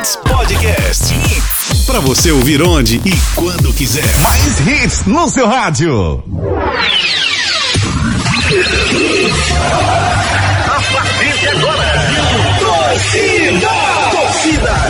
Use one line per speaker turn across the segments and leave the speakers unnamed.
Hits Podcast. Hits. Pra você ouvir onde e quando quiser.
Mais hits no seu rádio.
A partir de agora, torcida, torcida.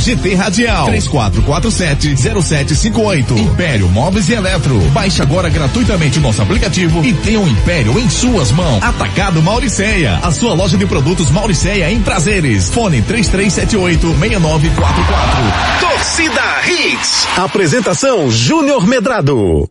GT Radial. 3447-0758. Império Móveis e Eletro. Baixe agora gratuitamente o nosso aplicativo e tenha um Império em suas mãos. Atacado Mauriceia. A sua loja de produtos Mauriceia em prazeres. Fone 3378-6944.
Torcida Hits. Apresentação Júnior Medrado.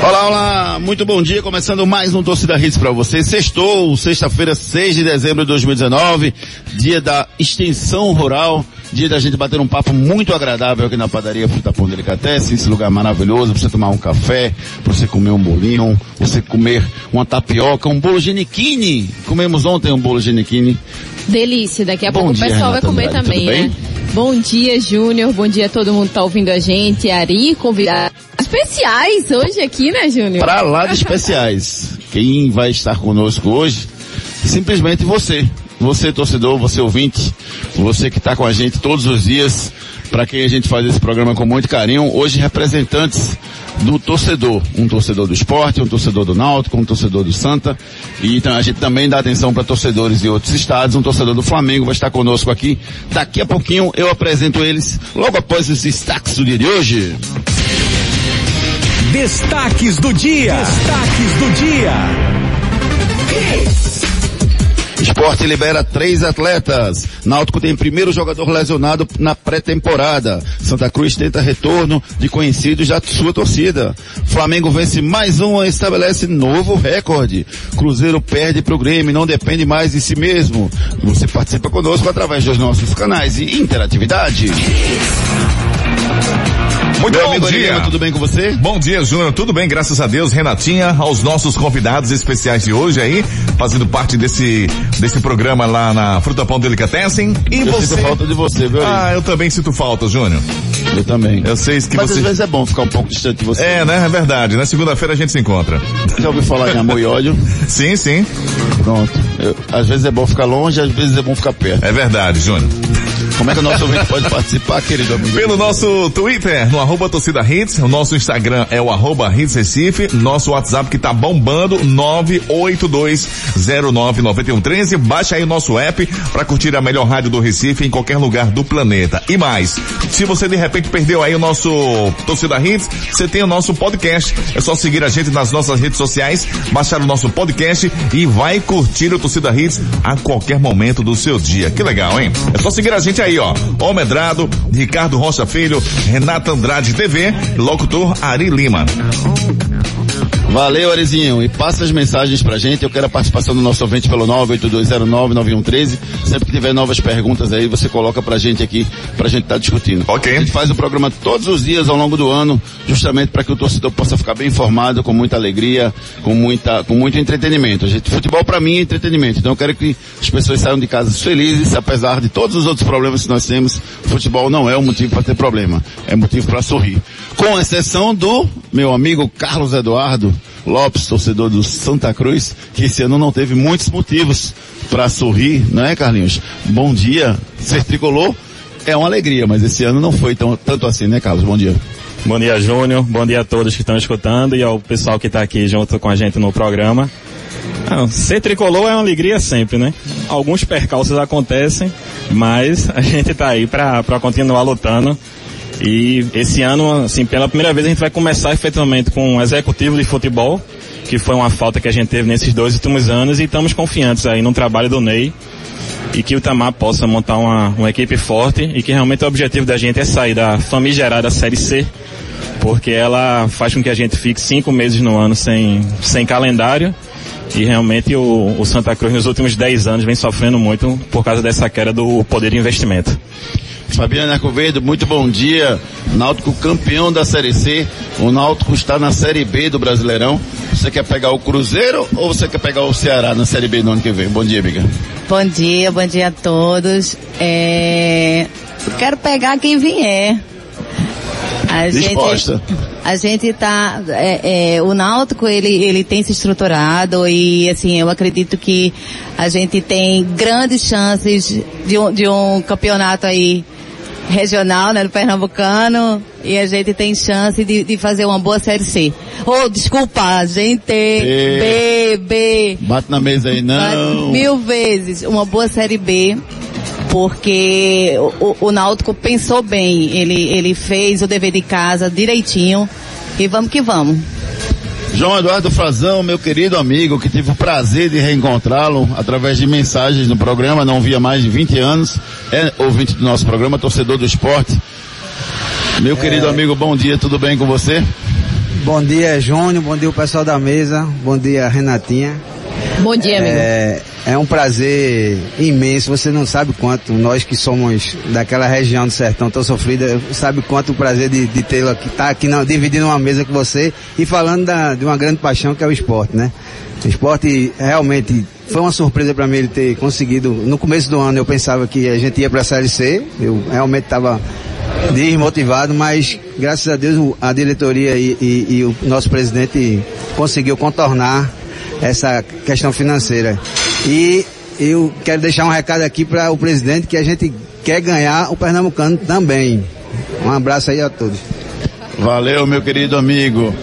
Olá, olá, muito bom dia, começando mais um Torcida Hits para você. Sextou, sexta-feira, 6 de dezembro de 2019, dia da extensão rural, dia da gente bater um papo muito agradável aqui na padaria Fruta Pão Delicatessen, esse lugar maravilhoso, pra você tomar um café, pra você comer um bolinho, você comer uma tapioca, um bolo geniquini. Comemos ontem um bolo geniquini.
Delícia, daqui a
Bom
pouco
dia,
o pessoal vai
Renata
comer
Andrade,
também, né? Bom dia, Júnior. Bom dia a todo mundo que tá ouvindo a gente. Ari, convidados especiais hoje aqui, né, Júnior?
Pra lá de especiais. Quem vai estar conosco hoje? Simplesmente você. Você torcedor, você ouvinte, você que está com a gente todos os dias, para quem a gente faz esse programa com muito carinho, hoje representantes do torcedor, um torcedor do esporte, um torcedor do Náutico, um torcedor do Santa, e então a gente também dá atenção para torcedores de outros estados, um torcedor do Flamengo vai estar conosco aqui. Daqui a pouquinho eu apresento eles, logo após os destaques do dia de hoje.
Destaques do dia. Destaques do dia.
Esporte libera três atletas. Náutico tem primeiro jogador lesionado na pré-temporada. Santa Cruz tenta retorno de conhecidos da sua torcida. Flamengo vence mais um e estabelece novo recorde. Cruzeiro perde para o Grêmio, não depende mais de si mesmo. Você participa conosco através dos nossos canais de interatividade.
Muito
Meu
bom dia.
Lima, tudo bem com você?
Bom dia, Júnior. Tudo bem, graças a Deus. Renatinha, aos nossos convidados especiais de hoje aí, fazendo parte desse, desse programa lá na Fruta Pão Delicatessen. E
Eu
você?
sinto falta de você, viu?
Ah, eu também sinto falta, Júnior.
Eu também.
Eu sei que
Mas
você...
às vezes é bom ficar um pouco distante de você.
É, né? É verdade. Na segunda-feira a gente se encontra.
Já ouviu falar em amor e ódio?
Sim, sim.
Pronto. Eu- às vezes é bom ficar longe, às vezes é bom ficar perto.
É verdade, Júnior.
Como é que o nosso ouvinte pode participar, querido amigo?
Pelo nosso Twitter, no arroba torcida hits, o nosso Instagram é o arroba hits Recife, nosso WhatsApp que tá bombando, 982099113, baixa aí o nosso app para curtir a melhor rádio do Recife em qualquer lugar do planeta. E mais, se você de repente perdeu aí o nosso torcida hits, você tem o nosso podcast, é só seguir a gente nas nossas redes sociais, baixar o nosso podcast e vai curtir o torcida hits a qualquer momento do seu dia. Que legal, hein? É só seguir a gente aí, ó. Ó Medrado, Ricardo Rocha Filho, Renata Andrade TV, locutor Ari Lima.
Valeu, Arizinho. E passa as mensagens pra gente. Eu quero a participação do nosso ouvinte pelo 982099113. Sempre que tiver novas perguntas aí, você coloca pra gente aqui, pra gente estar discutindo.
Ok.
A gente faz o programa todos os dias ao longo do ano, justamente para que o torcedor possa ficar bem informado, com muita alegria, com muita, com muito entretenimento. A gente, futebol pra mim é entretenimento. Então eu quero que as pessoas saiam de casa felizes, apesar de todos os outros problemas que nós temos. Futebol não é um motivo para ter problema. É motivo para sorrir. Com exceção do meu amigo Carlos Eduardo Lopes, torcedor do Santa Cruz, que esse ano não teve muitos motivos para sorrir, não é, Carlinhos? Bom dia. Ser tricolor é uma alegria, mas esse ano não foi tão, tanto assim, né, Carlos? Bom dia.
Bom dia, Júnior. Bom dia a todos que estão escutando e ao pessoal que está aqui junto com a gente no programa. Ah, ser tricolor é uma alegria sempre, né? Alguns percalços acontecem, mas a gente está aí para continuar lutando. E esse ano, assim, pela primeira vez a gente vai começar efetivamente com um executivo de futebol, que foi uma falta que a gente teve nesses dois últimos anos e estamos confiantes aí no trabalho do Ney e que o Tamar possa montar uma, uma equipe forte e que realmente o objetivo da gente é sair da famigerada Série C, porque ela faz com que a gente fique cinco meses no ano sem, sem calendário E realmente o, o Santa Cruz nos últimos 10 anos vem sofrendo muito por causa dessa queda do poder de investimento.
Fabiana Arcovedo, muito bom dia. Náutico campeão da Série C. O Náutico está na Série B do Brasileirão. Você quer pegar o Cruzeiro ou você quer pegar o Ceará na Série B no ano que vem? Bom dia, amiga.
Bom dia, bom dia a todos. É... Quero pegar quem vier. A
Disposta.
gente, a gente tá, é, é, o Náutico ele, ele tem se estruturado e assim, eu acredito que a gente tem grandes chances de um, de um campeonato aí regional, né, do Pernambucano, e a gente tem chance de, de fazer uma boa Série C. Oh, desculpa, gente, B, B,
Bate na mesa aí, não.
mil vezes, uma boa Série B, porque o, o Náutico pensou bem, ele, ele fez o dever de casa direitinho, e vamos que vamos.
João Eduardo Frazão, meu querido amigo, que tive o prazer de reencontrá-lo através de mensagens no programa, não via mais de 20 anos, é ouvinte do nosso programa, torcedor do esporte. Meu querido amigo, bom dia, tudo bem com você?
Bom dia, Júnior. Bom dia, o pessoal da mesa. Bom dia, Renatinha.
Bom dia, amigo.
É, é um prazer imenso. Você não sabe quanto, nós que somos daquela região do sertão tão sofrida, sabe quanto o prazer de, de tê-lo aqui, estar tá aqui na, dividindo uma mesa com você e falando da, de uma grande paixão que é o esporte, né? O esporte realmente foi uma surpresa para mim ele ter conseguido. No começo do ano eu pensava que a gente ia para a Série C, eu realmente estava desmotivado, mas graças a Deus a diretoria e, e, e o nosso presidente conseguiu contornar essa questão financeira. E eu quero deixar um recado aqui para o presidente que a gente quer ganhar o Pernambucano também. Um abraço aí a todos.
Valeu, meu querido amigo.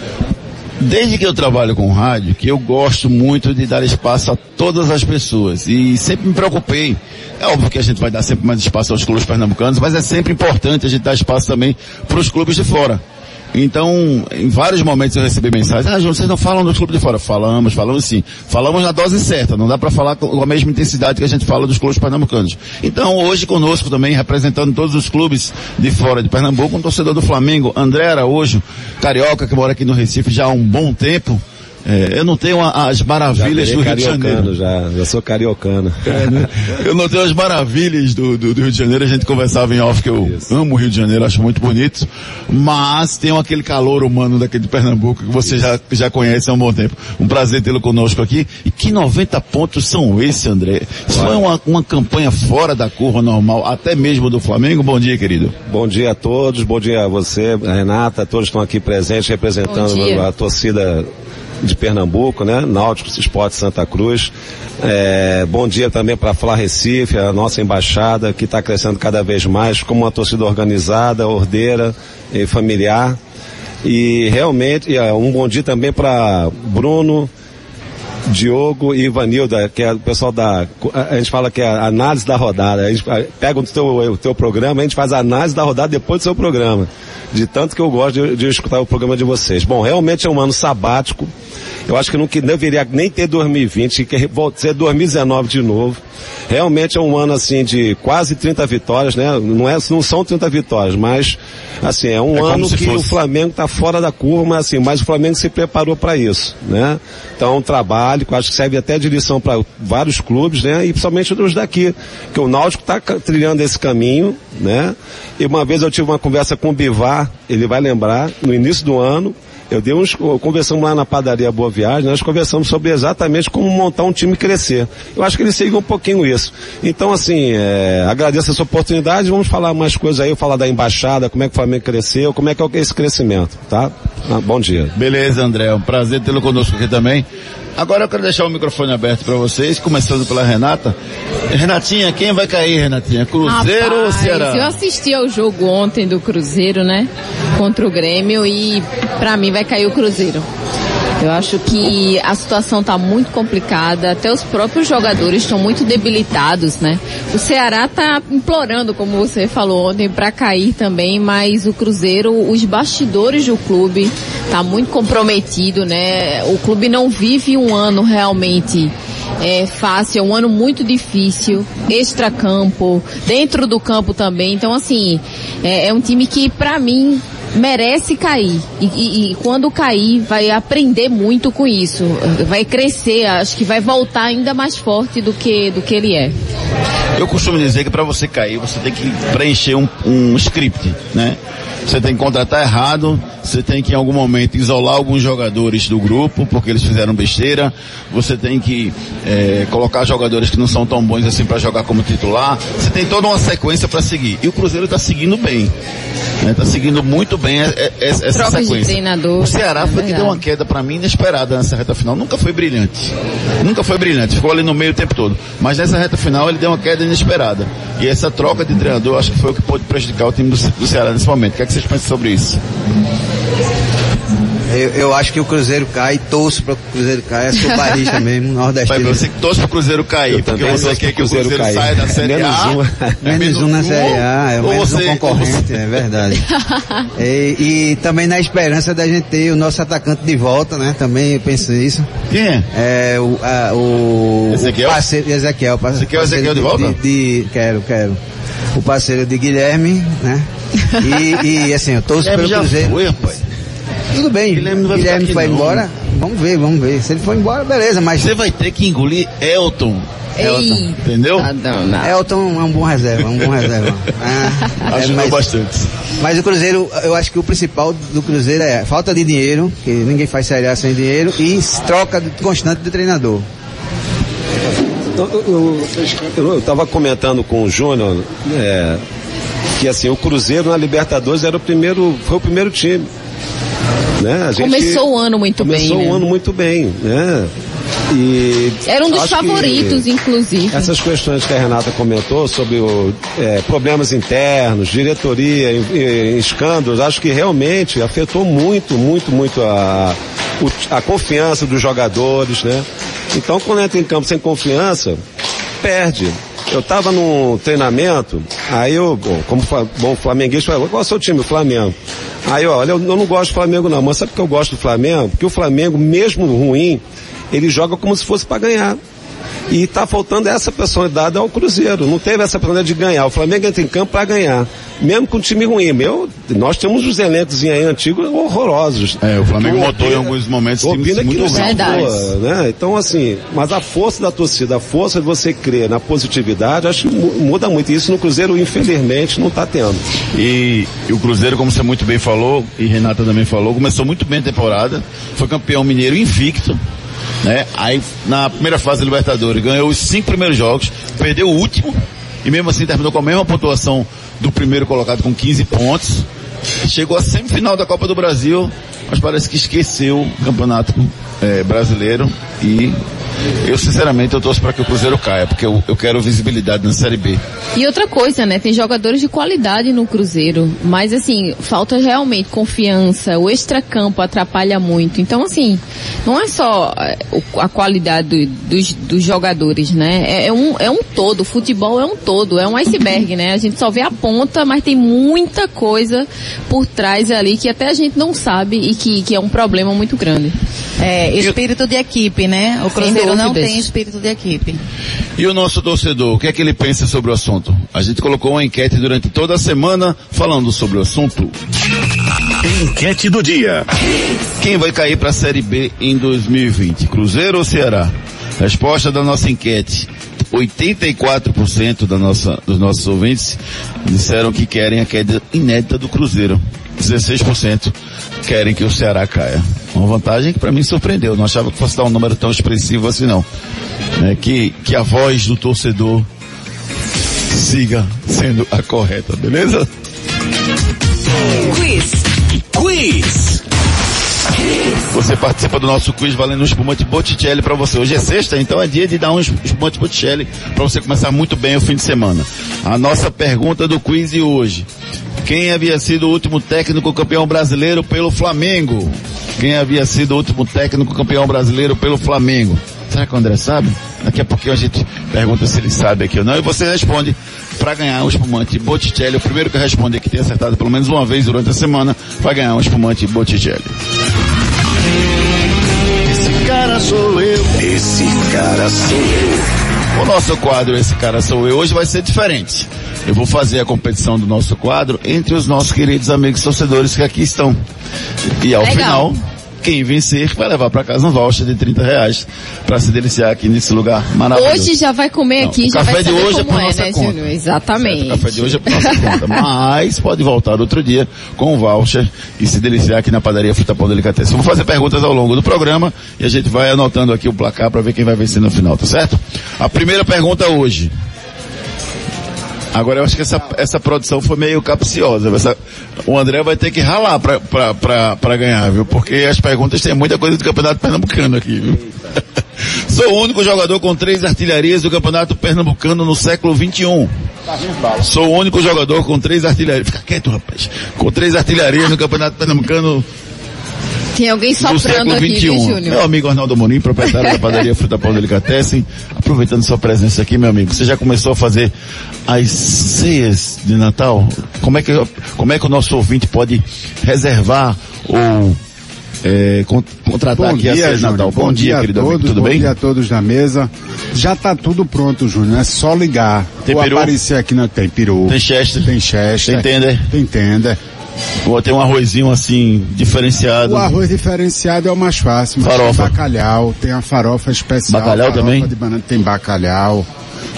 Desde que eu trabalho com rádio, que eu gosto muito de dar espaço a todas as pessoas. E sempre me preocupei. É óbvio que a gente vai dar sempre mais espaço aos clubes pernambucanos, mas é sempre importante a gente dar espaço também para os clubes de fora. Então, em vários momentos eu recebi mensagens, ah, João, vocês não falam dos clubes de fora? Falamos, falamos sim. Falamos na dose certa, não dá para falar com a mesma intensidade que a gente fala dos clubes pernambucanos. Então, hoje conosco também, representando todos os clubes de fora de Pernambuco, um torcedor do Flamengo, André Araújo, carioca, que mora aqui no Recife já há um bom tempo. É, eu não tenho a, as maravilhas do Rio de Janeiro.
Já, já sou cariocano.
É, né? Eu não tenho as maravilhas do, do, do, Rio de Janeiro, a gente conversava em off que eu Isso. amo o Rio de Janeiro, acho muito bonito, mas tem aquele calor humano daquele de Pernambuco que você já, já conhece há um bom tempo. Um prazer tê-lo conosco aqui. E que 90 pontos são esses, André? Isso foi uma, uma campanha fora da curva normal, até mesmo do Flamengo. Bom dia, querido.
Bom dia a todos, bom dia a você, a Renata, todos estão aqui presentes representando a torcida de Pernambuco, né? Náutico Esporte Santa Cruz. É, bom dia também para Flá Recife, a nossa embaixada, que está crescendo cada vez mais como uma torcida organizada, ordeira e familiar. E realmente, um bom dia também para Bruno, Diogo e Ivanilda, que é o pessoal da. A gente fala que é a análise da rodada. A gente pega o teu, o teu programa, a gente faz a análise da rodada depois do seu programa. De tanto que eu gosto de, de escutar o programa de vocês. Bom, realmente é um ano sabático. Eu acho que não que deveria nem ter 2020, que ser 2019 de novo. Realmente é um ano assim de quase 30 vitórias, né? Não, é, não são 30 vitórias, mas assim, é um é ano que fosse. o Flamengo está fora da curva, mas assim, mas o Flamengo se preparou para isso, né? Então um eu acho que serve até de lição para vários clubes, né? E principalmente os daqui, que o Náutico está trilhando esse caminho, né? E uma vez eu tive uma conversa com o Bivar, ele vai lembrar, no início do ano, eu dei uns, conversamos lá na padaria Boa Viagem, nós conversamos sobre exatamente como montar um time crescer. Eu acho que ele seguiu um pouquinho isso. Então, assim, é, agradeço essa oportunidade, vamos falar mais coisas aí, falar da embaixada, como é que o Flamengo cresceu, como é que é esse crescimento, tá? Ah, bom dia.
Beleza, André, é um prazer tê-lo conosco aqui também. Agora eu quero deixar o microfone aberto para vocês, começando pela Renata. Renatinha, quem vai cair, Renatinha? Cruzeiro
Rapaz,
ou Ceará?
Eu assisti ao jogo ontem do Cruzeiro, né? Contra o Grêmio e para mim vai cair o Cruzeiro. Eu acho que a situação está muito complicada, até os próprios jogadores estão muito debilitados, né? O Ceará está implorando, como você falou ontem, para cair também, mas o Cruzeiro, os bastidores do clube tá muito comprometido, né? O clube não vive um ano realmente é fácil, é um ano muito difícil, extra-campo, dentro do campo também. Então, assim, é, é um time que, para mim, merece cair. E, e, e, quando cair, vai aprender muito com isso. Vai crescer, acho que vai voltar ainda mais forte do que, do que ele é.
Eu costumo dizer que para você cair, você tem que preencher um, um script, né? Você tem que contratar errado, você tem que em algum momento isolar alguns jogadores do grupo porque eles fizeram besteira, você tem que é, colocar jogadores que não são tão bons assim para jogar como titular, você tem toda uma sequência para seguir. E o Cruzeiro está seguindo bem, está né? seguindo muito bem essa sequência. o Ceará foi é que deu uma queda para mim inesperada nessa reta final, nunca foi brilhante, nunca foi brilhante, ficou ali no meio o tempo todo, mas nessa reta final ele deu uma queda inesperada. E essa troca de treinador acho que foi o que pôde prejudicar o time do, do Ceará nesse momento. O que, é que vocês pensam sobre isso?
Eu, eu, acho que o Cruzeiro cai, torço para o Cruzeiro cair, sou barista mesmo, nordestino.
Mas você que torce para o Cruzeiro cair, porque você quer que o Cruzeiro, Cruzeiro saia da Série
menos
A.
Um, é menos um na Série A, é menos você, um concorrente, é verdade. e, e, também na esperança da gente ter o nosso atacante de volta, né? Também eu penso nisso.
Quem é?
É o, a, o,
Ezequiel?
o parceiro, Ezequiel.
Parceiro, o Ezequiel de, de volta?
De, de, quero, quero. O parceiro de Guilherme, né? E, e assim, eu torço pelo Cruzeiro.
Foi, rapaz.
Tudo bem, Guilherme, vai, Guilherme foi embora, vamos ver, vamos ver. Se ele for embora, beleza, mas...
Você vai ter que engolir Elton.
Elton.
Entendeu?
Ah, não, não.
Elton é um bom reserva, é um bom reserva.
Ah, Ajuda é, mas, bastante.
Mas o Cruzeiro, eu acho que o principal do Cruzeiro é falta de dinheiro, que ninguém faz série A sem dinheiro, e troca constante de treinador.
Eu estava comentando com o Júnior é, que assim o Cruzeiro na Libertadores era o primeiro, foi o primeiro time. Né?
começou o ano muito
começou
bem.
Começou o
né?
ano muito bem, né? E
Era um dos favoritos, inclusive.
Essas questões que a Renata comentou sobre o, é, problemas internos, diretoria, em, escândalos, acho que realmente afetou muito, muito, muito a, a confiança dos jogadores, né? Então, quando entra em campo sem confiança, perde. Eu estava num treinamento, aí eu, como bom flamenguista, falei, qual é o seu time? O Flamengo. Aí, olha, eu não gosto do Flamengo não, mas sabe por que eu gosto do Flamengo? Porque o Flamengo, mesmo ruim, ele joga como se fosse para ganhar. E está faltando essa personalidade ao Cruzeiro. Não teve essa personalidade de ganhar. O Flamengo entra em campo para ganhar. Mesmo com um time ruim. Meu, nós temos os elencos aí antigos horrorosos.
É, o Flamengo botou em alguns momentos
times muito
ruins.
Né? Então, assim, mas a força da torcida, a força de você crer na positividade, acho que muda muito. E isso no Cruzeiro, infelizmente, não está tendo.
E, e, o Cruzeiro, como você muito bem falou, e Renata também falou, começou muito bem a temporada. Foi campeão mineiro invicto né? Aí na primeira fase da Libertadores ganhou os cinco primeiros jogos, perdeu o último e mesmo assim terminou com a mesma pontuação do primeiro colocado com 15 pontos. Chegou à semifinal da Copa do Brasil, mas parece que esqueceu o campeonato é, brasileiro e eu, sinceramente, eu torço para que o Cruzeiro caia, porque eu, eu quero visibilidade na Série B.
E outra coisa, né? Tem jogadores de qualidade no Cruzeiro, mas assim, falta realmente confiança, o extracampo atrapalha muito. Então, assim, não é só é, a qualidade do, dos, dos, jogadores, né? É, é, um, é um todo, o futebol é um todo, é um iceberg, né? A gente só vê a ponta, mas tem muita coisa por trás ali que até a gente não sabe e que, que é um problema muito grande.
É, espírito de equipe, né? O Cruzeiro não tem espírito de equipe.
E o nosso torcedor, o que é que ele pensa sobre o assunto? A gente colocou uma enquete durante toda a semana falando sobre o assunto.
Enquete do dia.
Quem vai cair para a Série B em 2020? Cruzeiro ou Ceará? Resposta da nossa enquete. 84% da nossa, dos nossos ouvintes disseram que querem a queda inédita do Cruzeiro. 16% querem que o Ceará caia. Uma vantagem que para mim surpreendeu. Não achava que fosse dar um número tão expressivo assim não. É, que, que a voz do torcedor siga sendo a correta, beleza?
Quiz. Quiz.
Você participa do nosso quiz valendo um espumante Botticelli para você. Hoje é sexta, então é dia de dar um espumante Botticelli para você começar muito bem o fim de semana. A nossa pergunta do quiz de hoje. Quem havia sido o último técnico campeão brasileiro pelo Flamengo? Quem havia sido o último técnico campeão brasileiro pelo Flamengo? Será que o André sabe? Daqui a pouquinho a gente pergunta se ele sabe aqui ou não. E você responde para ganhar um espumante Botticelli. O primeiro que responder que tem acertado pelo menos uma vez durante a semana vai ganhar um espumante Botticelli.
Esse cara sou eu. Esse cara sou eu.
O nosso quadro Esse Cara Sou Eu hoje vai ser diferente. eu vou fazer a competição do nosso quadro entre os nossos queridos amigos torcedores que aqui estão. E ao
Legal.
final, quem vencer vai levar para casa um voucher de 30 reais para se deliciar aqui nesse lugar maravilhoso.
Hoje já vai comer
Não,
aqui, já
café
vai
de hoje é por
é,
nossa
né,
conta.
Júnior? Exatamente.
O café de hoje é por nossa conta. Mas pode voltar outro dia com o voucher e se deliciar aqui na padaria Fruta Pão Delicatessen. Vou fazer perguntas ao longo do programa e a gente vai anotando aqui o placar para ver quem vai vencer no final, tá certo? A primeira pergunta hoje. Agora eu acho que essa, essa produção foi meio capciosa. Essa- o André vai ter que ralar pra, pra, pra, pra ganhar, viu? Porque as perguntas têm muita coisa do Campeonato Pernambucano aqui, viu? Sou o único jogador com três artilharias do Campeonato Pernambucano no século XXI. Sou o único jogador com três artilharias. Fica quieto, rapaz. Com três artilharias no Campeonato Pernambucano
Tem alguém
do
soprando aqui, viu,
XXI. Meu
Júnior?
amigo Arnaldo Morim, proprietário da padaria Fruta Pão Delicatessen, aproveitando sua presença aqui, meu amigo, você já começou a fazer as ceias de Natal? Como é que, como é que o nosso ouvinte pode reservar ou é, con- contratar
Bom
aqui a ceia
dia,
de Natal?
Júnior.
Bom, dia,
a
querido
todos,
amigo, tudo
bom
bem?
dia a todos na mesa. Já está tudo pronto, Júnior. É só ligar.
Tem
Ou
peru?
aparecer aqui na tem peru.
Tem Chester?
Tem Chester.
Tem tender?
Tem tender.
Tem um arrozinho assim, diferenciado?
O arroz diferenciado é o mais fácil. Mas
Farofa.
Tem bacalhau, tem a farofa especial.
Bacalhau
farofa
também?
De banana, tem bacalhau.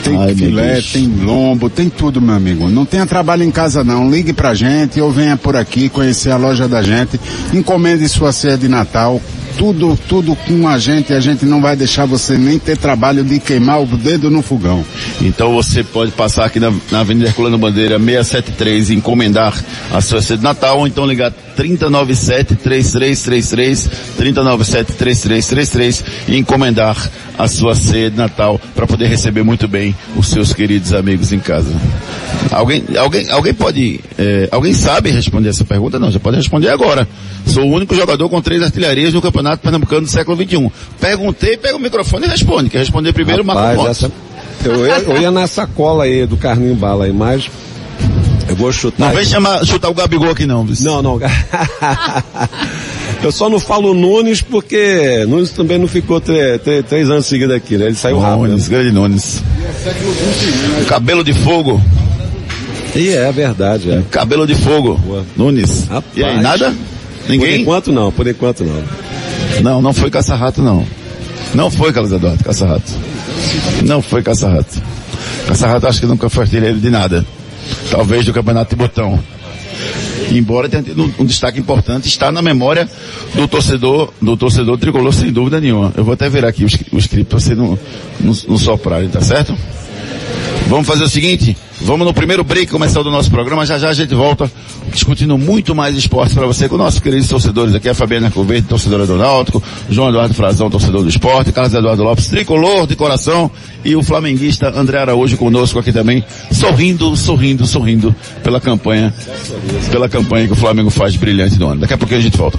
Tem
Ai,
filé, tem lombo, tem tudo, meu amigo. Não tenha trabalho em casa não. Ligue pra gente ou venha por aqui conhecer a loja da gente. Encomende sua ceia de Natal. Tudo, tudo com a gente. A gente não vai deixar você nem ter trabalho de queimar o dedo no fogão.
Então você pode passar aqui na, na Avenida Herculano Bandeira 673 e encomendar a sua ceia de Natal ou então ligar 3097-3333, 3097-3333 e encomendar a sua ceia de Natal para poder receber muito bem os seus queridos amigos em casa. Alguém, alguém, alguém pode, eh, alguém sabe responder essa pergunta? Não, já pode responder agora. Sou o único jogador com três artilharias no Campeonato Pernambucano do século XXI. Perguntei, pega o microfone e responde. Quer responder primeiro,
Rapaz,
ponto.
essa, eu, ia, eu ia nessa cola aí do carninho bala aí, mas eu vou chutar.
Não vem chamar, chutar o Gabigol aqui não. viu?
Não, não. eu só não falo Nunes porque Nunes também não ficou tre- tre- três anos seguidos aqui, né? Ele saiu rápido.
Nunes, grande Nunes. Cabelo de fogo.
E é verdade, é.
Cabelo de fogo.
Boa.
Nunes.
Rapaz.
E aí, nada?
Por
Ninguém?
enquanto não, por enquanto não.
Não, não foi caça-rato não. Não foi, Carlos Eduardo, caça-rato. Não foi caça-rato. Caça-rato acho que nunca foi artilheiro de nada. Talvez do Campeonato de Botão. Embora tenha tido um, destaque importante, está na memória do torcedor, do torcedor tricolor, sem dúvida nenhuma. Eu vou até virar aqui o, o script para você não, não, não soprarem, tá certo? Vamos fazer o seguinte, vamos no primeiro break começar do nosso programa, já já a gente volta discutindo muito mais esportes para você com nossos queridos torcedores aqui, a Fabiana Coverde, torcedora do Náutico, João Eduardo Frazão, torcedor do esporte, Carlos Eduardo Lopes, tricolor de coração e o flamenguista André Araújo conosco aqui também, sorrindo, sorrindo, sorrindo pela campanha, pela campanha que o Flamengo faz brilhante do ano. Daqui a pouquinho a gente volta.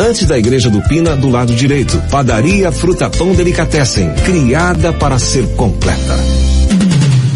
antes da igreja do Pina, do lado direito. Padaria Fruta Pão Delicatessen, criada para ser completa.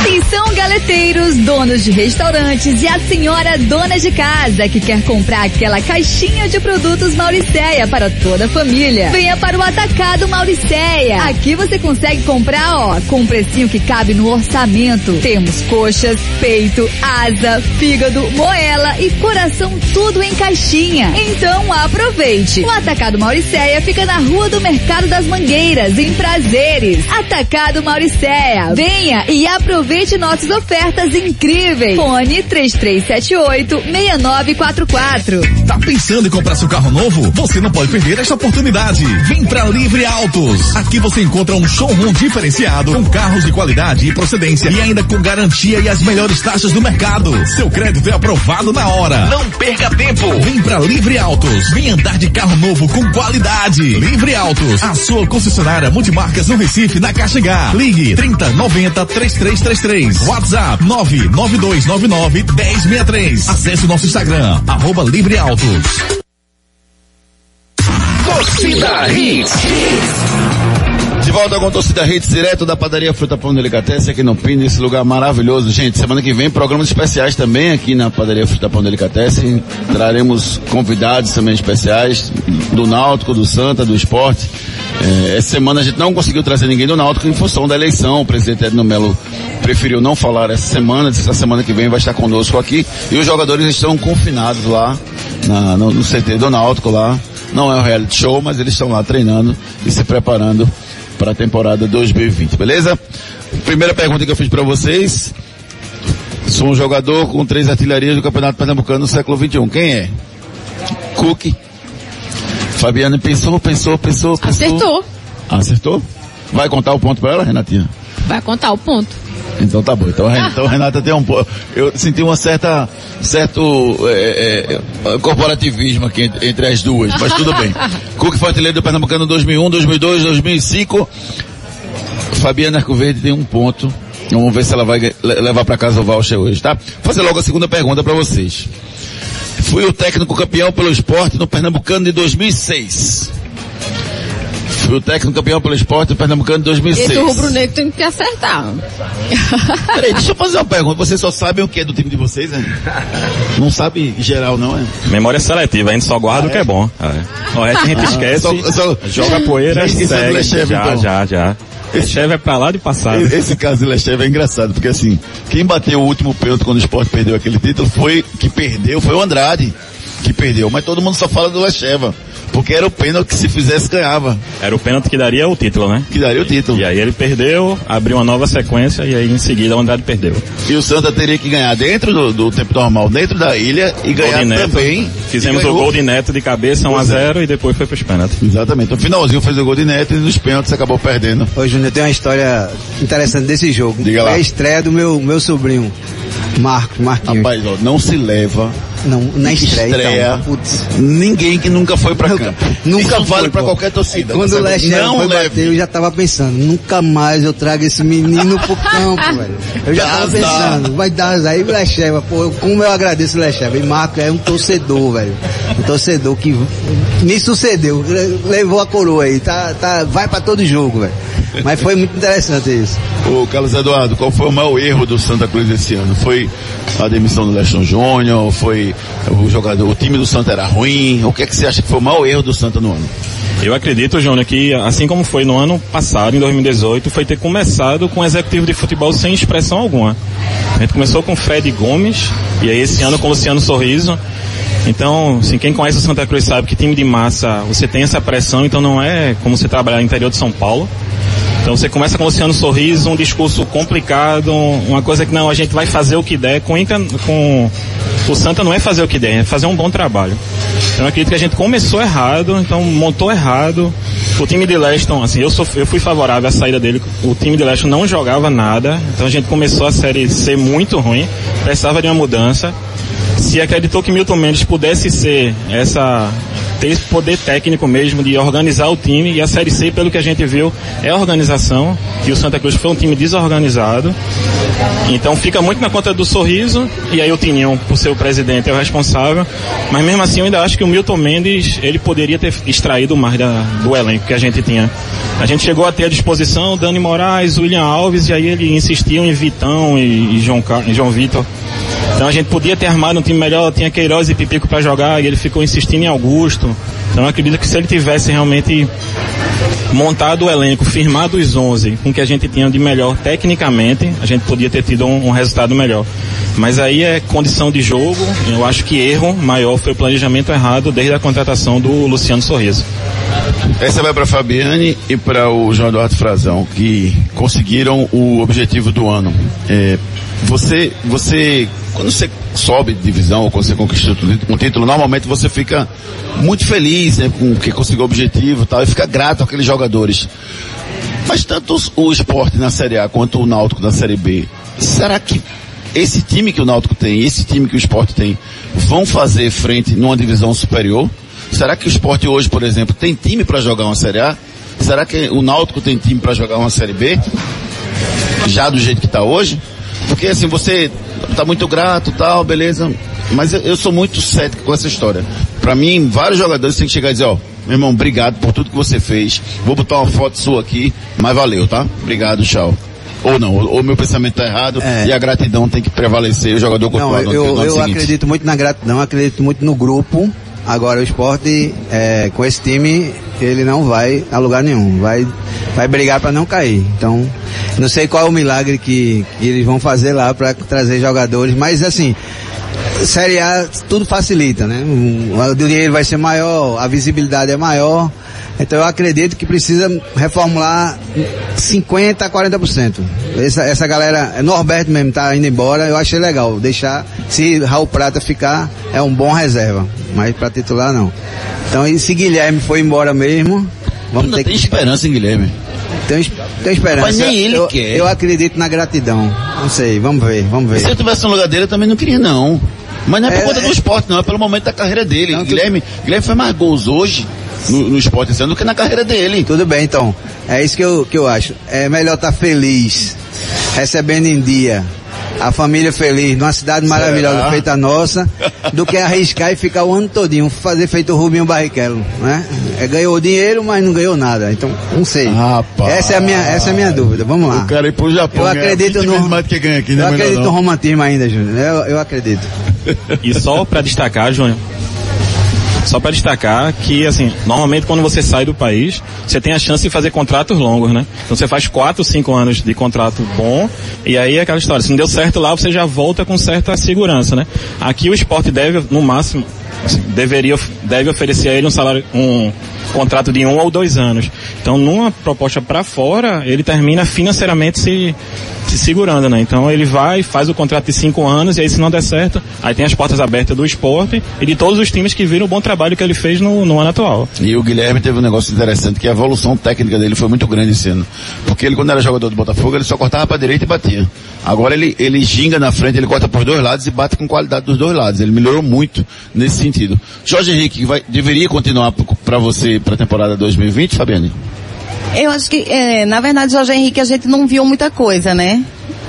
Atenção, galeteiros, donos de restaurantes e a senhora dona de casa que quer comprar aquela caixinha de produtos Mauricéia para toda a família. Venha para o Atacado Mauricéia. Aqui você consegue comprar, ó, com um precinho que cabe no orçamento. Temos coxas, peito, asa, fígado, moela e coração tudo em caixinha. Então aproveite. O Atacado Mauricéia fica na Rua do Mercado das Mangueiras, em Prazeres. Atacado Mauricéia. Venha e aproveite nossas ofertas incríveis. Fone 3378-6944.
Tá pensando em comprar seu carro novo? Você não pode perder esta oportunidade. Vem pra Livre Autos. Aqui você encontra um showroom diferenciado com carros de qualidade e procedência e ainda com garantia e as melhores taxas do mercado. Seu crédito é aprovado na hora. Não perca tempo. Vem pra Livre Autos. Vem andar de carro novo com qualidade. Livre Autos, a sua concessionária multimarcas no Recife, na Caixa H. Ligue 30 90 3333. WhatsApp 99299 1063. Acesse nosso Instagram, arroba Autos.
Torcida Hits. De volta com Torcida Hits, direto da padaria Fruta Pão Delicatessen aqui no Pino, esse lugar maravilhoso. Gente, semana que vem programas especiais também aqui na padaria Fruta Pão Delicatessen. Traremos convidados também especiais do Náutico, do Santa, do Esporte. É, essa semana a gente não conseguiu trazer ninguém do Náutico em função da eleição. O presidente Edno Melo preferiu não falar essa semana, disse que semana que vem vai estar conosco aqui. E os jogadores estão confinados lá na, no, no CT do Náutico lá. Não é um reality show, mas eles estão lá treinando e se preparando para a temporada 2020, beleza? Primeira pergunta que eu fiz para vocês. Sou um jogador com três artilharias do Campeonato Pernambucano no século XXI. Quem é? Cook. Fabiana pensou, pensou, pensou, pensou.
Acertou.
Acertou? Vai contar o ponto para ela, Renatinha?
Vai contar o ponto.
Então tá bom. Então, então Renata tem um pouco. Eu senti uma certa, certo é, é, corporativismo aqui entre, entre, as duas, mas tudo bem. Cook foi artilheiro do Pernambucano 2001, 2002, 2005. Fabiana Arcoverde tem um ponto. Vamos ver se ela vai levar para casa o voucher hoje, tá? Vou fazer logo a segunda pergunta para vocês. Fui o técnico campeão pelo esporte no Pernambucano de 2006. Fui o técnico campeão pelo esporte no Pernambucano de 2006.
Esse rubro-negro tem que acertar.
Peraí, deixa eu fazer uma pergunta. Vocês só sabem o que é do time de vocês, né? Não sabe em geral, não, é?
Memória seletiva, a gente só guarda ah, o que é bom. É. O resto a gente esquece, ah, só, só, joga poeira, já. Lecheve, já, então. já, já. Lechev é pra lá de passado.
Esse caso de Lechev é engraçado, porque assim, quem bateu o último pênalti quando o Sport perdeu aquele título foi, que perdeu, foi o Andrade que perdeu, mas todo mundo só fala do Lecheva. Porque era o pênalti que se fizesse ganhava.
Era o pênalti que daria o título, né?
Que daria o título.
E aí ele perdeu, abriu uma nova sequência e aí em seguida o Andrade perdeu.
E o Santa teria que ganhar dentro do, do tempo normal, dentro da ilha e ganhar também.
Fizemos o gol de neto de cabeça 1 a 0 é. e depois foi pros pênaltis.
Exatamente. No finalzinho fez o gol de neto e nos pênaltis acabou perdendo.
Ô Júnior, tem uma história interessante desse jogo.
Diga lá.
É a estreia do meu, meu sobrinho. Marcos, Marquinhos.
Rapaz, ó, não se leva
não, na estreia, estreia
então, ninguém que nunca foi pra
Nunca Isso vale para qualquer torcida. Quando o Lecheva não foi leve. bater, eu já tava pensando, nunca mais eu trago esse menino pro campo, velho. Eu já tava pensando, vai dar aí o Lecheva, pô, como eu agradeço o Lecheva. E Marco é um torcedor, velho. Um torcedor que me sucedeu, levou a coroa aí, tá, tá, vai para todo jogo, velho. Mas foi muito interessante isso.
Ô Carlos Eduardo, qual foi o maior erro do Santa Cruz esse ano? Foi a demissão do Leston Júnior? Foi o jogador, o time do Santa era ruim? O que é que você acha que foi o maior erro do Santa no ano?
Eu acredito, Júnior, que assim como foi no ano passado, em 2018, foi ter começado com um executivo de futebol sem expressão alguma. A gente começou com Fred Gomes, e aí esse ano com Luciano Sorriso. Então, assim, quem conhece o Santa Cruz sabe que time de massa, você tem essa pressão, então não é como você trabalhar no interior de São Paulo. Então você começa com o Luciano Sorriso, um discurso complicado, uma coisa que não, a gente vai fazer o que der. Com, com o Santa não é fazer o que der, é fazer um bom trabalho. Então eu acredito que a gente começou errado, então montou errado. O time de Leston, assim, eu, sou, eu fui favorável à saída dele. O time de Leston não jogava nada, então a gente começou a série ser muito ruim, precisava de uma mudança. Se acreditou que Milton Mendes pudesse ser essa ter esse poder técnico mesmo de organizar o time e a Série C, pelo que a gente viu, é organização, que o Santa Cruz foi um time desorganizado. Então fica muito na conta do sorriso, e aí o Tininho, por ser o presidente, é o responsável. Mas mesmo assim eu ainda acho que o Milton Mendes, ele poderia ter extraído mais da, do elenco que a gente tinha. A gente chegou a ter à disposição Dani Moraes, William Alves, e aí ele insistiu em Vitão e, e João, e João Vitor. Então a gente podia ter armado um time melhor, tinha Queiroz e Pipico para jogar, e ele ficou insistindo em Augusto. Então eu acredito que se ele tivesse realmente montado o elenco, firmado os 11 com o que a gente tinha de melhor tecnicamente, a gente podia ter tido um, um, resultado melhor. Mas aí é condição de jogo, eu acho que erro maior foi o planejamento errado desde a contratação do Luciano Sorriso.
Essa vai para Fabiane e para o João Eduardo Frazão, que conseguiram o objetivo do ano. É, você, você, quando você sobe de divisão ou quando você conquista um título, normalmente você fica muito feliz né, com que conseguiu o objetivo e tal, e fica grato àqueles jogadores. Mas tanto o esporte na Série A quanto o Náutico na Série B, será que esse time que o Náutico tem, esse time que o esporte tem, vão fazer frente numa divisão superior? Será que o esporte hoje, por exemplo, tem time para jogar uma Série A? Será que o Náutico tem time para jogar uma Série B? Já do jeito que está hoje? Porque assim, você tá muito grato tal, beleza. Mas eu, eu sou muito cético com essa história. Para mim, vários jogadores têm que chegar e dizer, ó, meu irmão, obrigado por tudo que você fez. Vou botar uma foto sua aqui, mas valeu, tá? Obrigado, tchau. Ou não, ou meu pensamento tá errado é. e a gratidão tem que prevalecer, o jogador
Não, eu, eu, eu acredito muito na gratidão, acredito muito no grupo, Agora o esporte, é, com esse time, ele não vai a lugar nenhum. Vai, vai brigar para não cair. Então, não sei qual é o milagre que, que eles vão fazer lá para trazer jogadores, mas assim, Série A tudo facilita, né? O dinheiro vai ser maior, a visibilidade é maior. Então eu acredito que precisa reformular 50% a 40%. Essa, essa galera, Norberto mesmo tá indo embora, eu achei legal. Deixar, se Raul Prata ficar, é um bom reserva. Mas para titular não. Então e se Guilherme foi embora mesmo, vamos
Ainda
ter
tem
que...
esperança em Guilherme.
Tem, esperança.
Mas nem ele
eu,
quer.
Eu acredito na gratidão. Não sei, vamos ver, vamos ver.
Se eu tivesse no lugar dele, eu também não queria não. Mas não é por é, conta é... do esporte, não, é pelo momento da carreira dele. Não, Guilherme, tu... Guilherme foi mais gols hoje no, no esporte esse ano do que na carreira dele.
Tudo bem, então. É isso que eu, que eu acho. É melhor estar tá feliz, recebendo em dia, a família feliz, numa cidade maravilhosa Será? feita nossa, do que arriscar e ficar o ano todinho, fazer feito o Rubinho Barrichello, né? É, ganhou dinheiro, mas não ganhou nada. Então, não sei. Rapaz. Essa é a minha, essa é a minha dúvida. Vamos lá.
O cara ir pro Japão.
Eu acredito no,
mais que ganha aqui,
né, eu acredito no romantismo ainda, Júnior. Eu, eu acredito.
E só para destacar, Júnior, só para destacar que, assim, normalmente quando você sai do país, você tem a chance de fazer contratos longos, né? Então você faz quatro, cinco anos de contrato bom, e aí é aquela história, se não deu certo lá, você já volta com certa segurança, né? Aqui o esporte deve, no máximo, assim, deveria, deve oferecer a ele um salário, um contrato de um ou dois anos. Então, numa proposta para fora, ele termina financeiramente se se segurando, né? Então ele vai, faz o contrato de cinco anos e aí se não der certo, aí tem as portas abertas do esporte e de todos os times que viram o bom trabalho que ele fez no, no ano atual.
E o Guilherme teve um negócio interessante que a evolução técnica dele foi muito grande esse ano. Porque ele quando era jogador do Botafogo, ele só cortava para direita e batia. Agora ele, ele ginga na frente, ele corta por dois lados e bate com qualidade dos dois lados. Ele melhorou muito nesse sentido. Jorge Henrique vai, deveria continuar para você para a temporada 2020, Fabiane?
Eu acho que, é, na verdade, Jorge Henrique, a gente não viu muita coisa, né?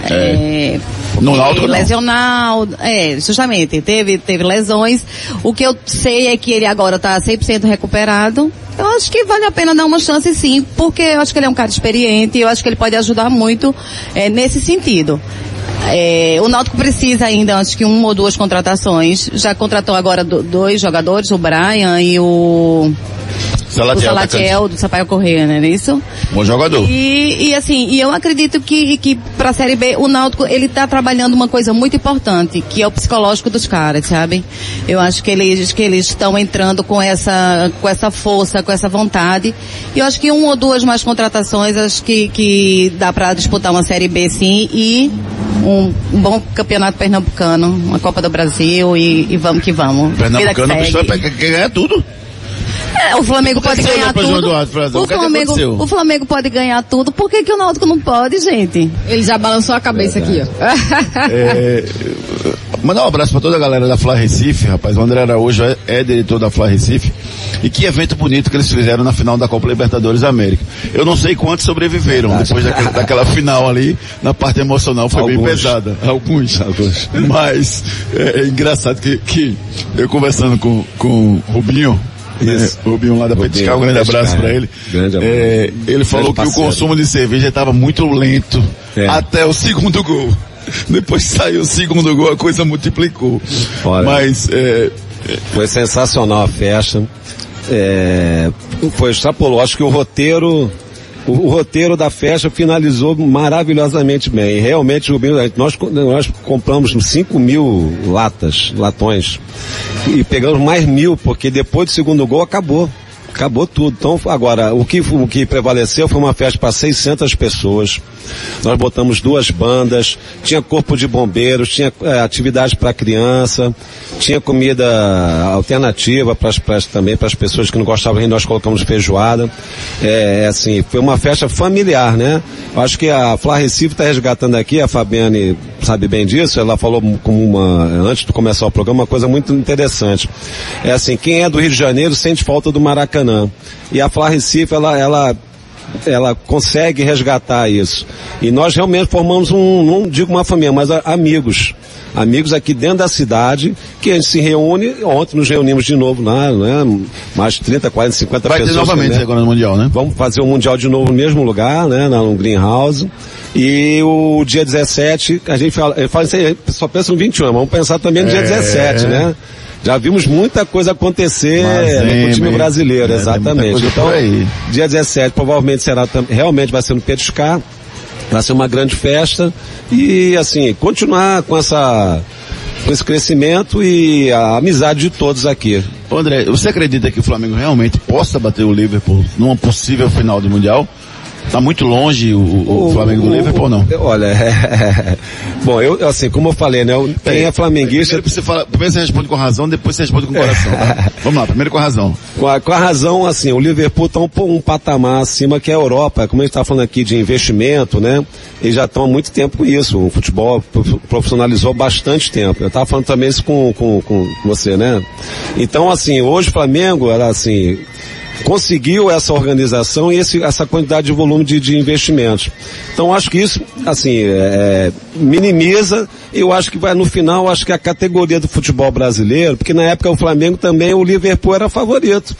É. é no Náutico
lesional, é, justamente, teve, teve lesões. O que eu sei é que ele agora está 100% recuperado. Eu acho que vale a pena dar uma chance sim, porque eu acho que ele é um cara experiente e eu acho que ele pode ajudar muito é, nesse sentido. É, o Náutico precisa ainda, acho que uma ou duas contratações. Já contratou agora dois jogadores, o Brian e o
Salatiel, o
Salatiel do Sampaio Correia, não é isso?
Bom jogador.
E, e assim, e eu acredito que, que pra Série B, o Náutico, ele tá trabalhando uma coisa muito importante, que é o psicológico dos caras, sabe? Eu acho que eles, que eles estão entrando com essa, com essa força, com essa vontade. E eu acho que uma ou duas mais contratações, acho que, que dá para disputar uma Série B sim e um, um, bom campeonato pernambucano, uma Copa do Brasil e, e vamos que vamos.
Pernambucano, a pessoa quer ganhar tudo.
É, o Flamengo pode ganhar tudo. o, Flamengo, o Flamengo pode ganhar tudo. Por que, que o Náutico não pode, gente?
Ele já balançou a cabeça aqui, ó.
é, mandar um abraço para toda a galera da Fla Recife, rapaz. O André Araújo é, é diretor da Fla Recife. E que evento bonito que eles fizeram na final da Copa Libertadores da América. Eu não sei quantos sobreviveram Verdade. depois daquela, daquela, final ali, na parte emocional foi Alguns. bem pesada. Alguns. Alguns. Mas é, é engraçado que, que eu conversando com, com o Rubinho, né? O Rubinho lá da Petiscal, um grande abraço para ele. Grande é, ele falou que o consumo de cerveja estava muito lento é. até o segundo gol. Depois saiu o segundo gol, a coisa multiplicou. Olha, Mas é,
foi sensacional a festa. É, foi extrapolou. Acho que o roteiro o, o, roteiro da festa finalizou maravilhosamente bem. realmente, Rubinho, nós, nós compramos 5 mil latas, latões, e pegamos mais mil, porque depois do segundo gol acabou. Acabou tudo. Então, agora, o que, o que prevaleceu foi uma festa para 600 pessoas. Nós botamos duas bandas, tinha corpo de bombeiros, tinha é, atividade para criança, tinha comida alternativa para também para as pessoas que não gostavam, nós colocamos feijoada. É, é, assim, foi uma festa familiar, né? Acho que a Flá Recife está resgatando aqui, a Fabiane sabe bem disso, ela falou como uma, antes de começar o programa, uma coisa muito interessante. É assim, quem é do Rio de Janeiro sente falta do Maracanã. E a Flá Recife, ela, ela ela consegue resgatar isso. E nós realmente formamos um, não digo uma família, mas amigos. Amigos aqui dentro da cidade, que a gente se reúne, ontem nos reunimos de novo lá, né? Mais de 30, 40, 50
Vai
pessoas.
Vai ter novamente né? agora no Mundial, né?
Vamos fazer o Mundial de novo no mesmo lugar, né? No Greenhouse. E o dia 17, a gente fala, fala assim, só pensa no 21, vamos pensar também no é... dia 17, né? Já vimos muita coisa acontecer Mas, no time brasileiro, é, exatamente. Então, dia 17 provavelmente será, realmente vai ser no Petiscar, vai ser uma grande festa e assim, continuar com essa, com esse crescimento e a amizade de todos aqui.
André, você acredita que o Flamengo realmente possa bater o Liverpool numa possível final de Mundial? Está muito longe o, o, o Flamengo do Liverpool ou não?
Olha, é, bom, eu assim, como eu falei, né? Quem é flamenguista...
Primeiro você, fala, primeiro você responde com razão, depois você responde com coração, tá? Vamos lá, primeiro com a razão.
Com a, com a razão, assim, o Liverpool está um, um patamar acima que a Europa, como a gente está falando aqui de investimento, né? Eles já estão há muito tempo com isso, o futebol profissionalizou bastante tempo. Eu estava falando também isso com, com, com você, né? Então, assim, hoje o Flamengo, era assim, conseguiu essa organização e esse, essa quantidade de volume de, de investimentos. Então acho que isso, assim, é, é minimiza, eu acho que vai no final, acho que a categoria do futebol brasileiro, porque na época o Flamengo também, o Liverpool era favorito.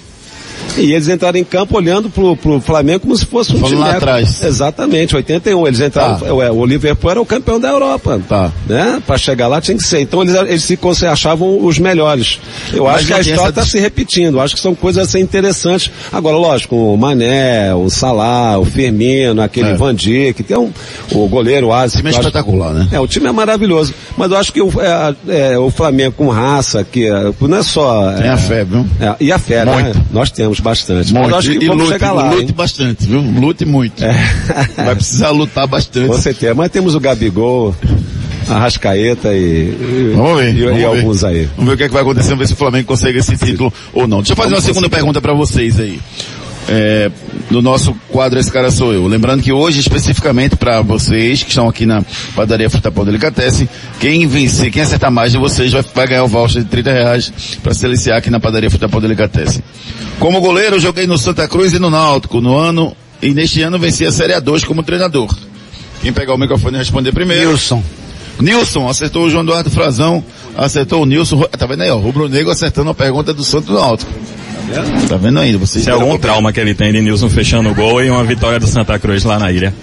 E eles entraram em campo olhando pro, pro Flamengo como se fosse um
Falando time. lá atrás.
Exatamente, 81. Eles entraram, tá. o, o Liverpool era o campeão da Europa. Tá. Né? Pra chegar lá tinha que ser. Então eles, eles se achavam os melhores. Eu Mas acho que a história está se repetindo. Acho que são coisas assim interessantes. Agora, lógico, o Mané, o Salah, o Firmino, aquele é. Van Dijk, tem um, o goleiro o Asa. O
time é espetacular, né?
É, o time é maravilhoso. Mas eu acho que o, é, é, o Flamengo com raça, que é, não é só...
Tem a fé, viu?
É, e a fé, né? Muito. né? Nós temos bastante.
Muito. Mas acho que e vamos lute, chegar lá. Lute hein? bastante, viu? Lute muito. É. Vai precisar lutar bastante.
Com certeza. Mas temos o Gabigol, a Rascaeta e,
vamos ver,
e,
vamos
e alguns aí.
Vamos ver o que, é que vai acontecer, vamos ver se o Flamengo consegue esse título ou não. Deixa eu fazer vamos uma segunda pergunta para vocês aí. É, no nosso quadro Esse Cara Sou Eu. Lembrando que hoje, especificamente para vocês que estão aqui na padaria Fruta Pão Delicatessen, quem vencer, quem acertar mais de vocês vai, vai ganhar o voucher de 30 reais para se aliciar aqui na padaria Fruta Pão Delicatessen. Como goleiro, eu joguei no Santa Cruz e no Náutico. No ano, e neste ano venci a Série A2 como treinador. Quem pegar o microfone e responder primeiro.
Nilson.
Nilson, acertou o João Eduardo Frazão, acertou o Nilson. Tá vendo aí, ó? Rubro Negro acertando a pergunta do Santo Náutico. Tá vendo ainda? Você
Isso é algum trauma que ele tem de Nilson fechando o gol e uma vitória do Santa Cruz lá na ilha.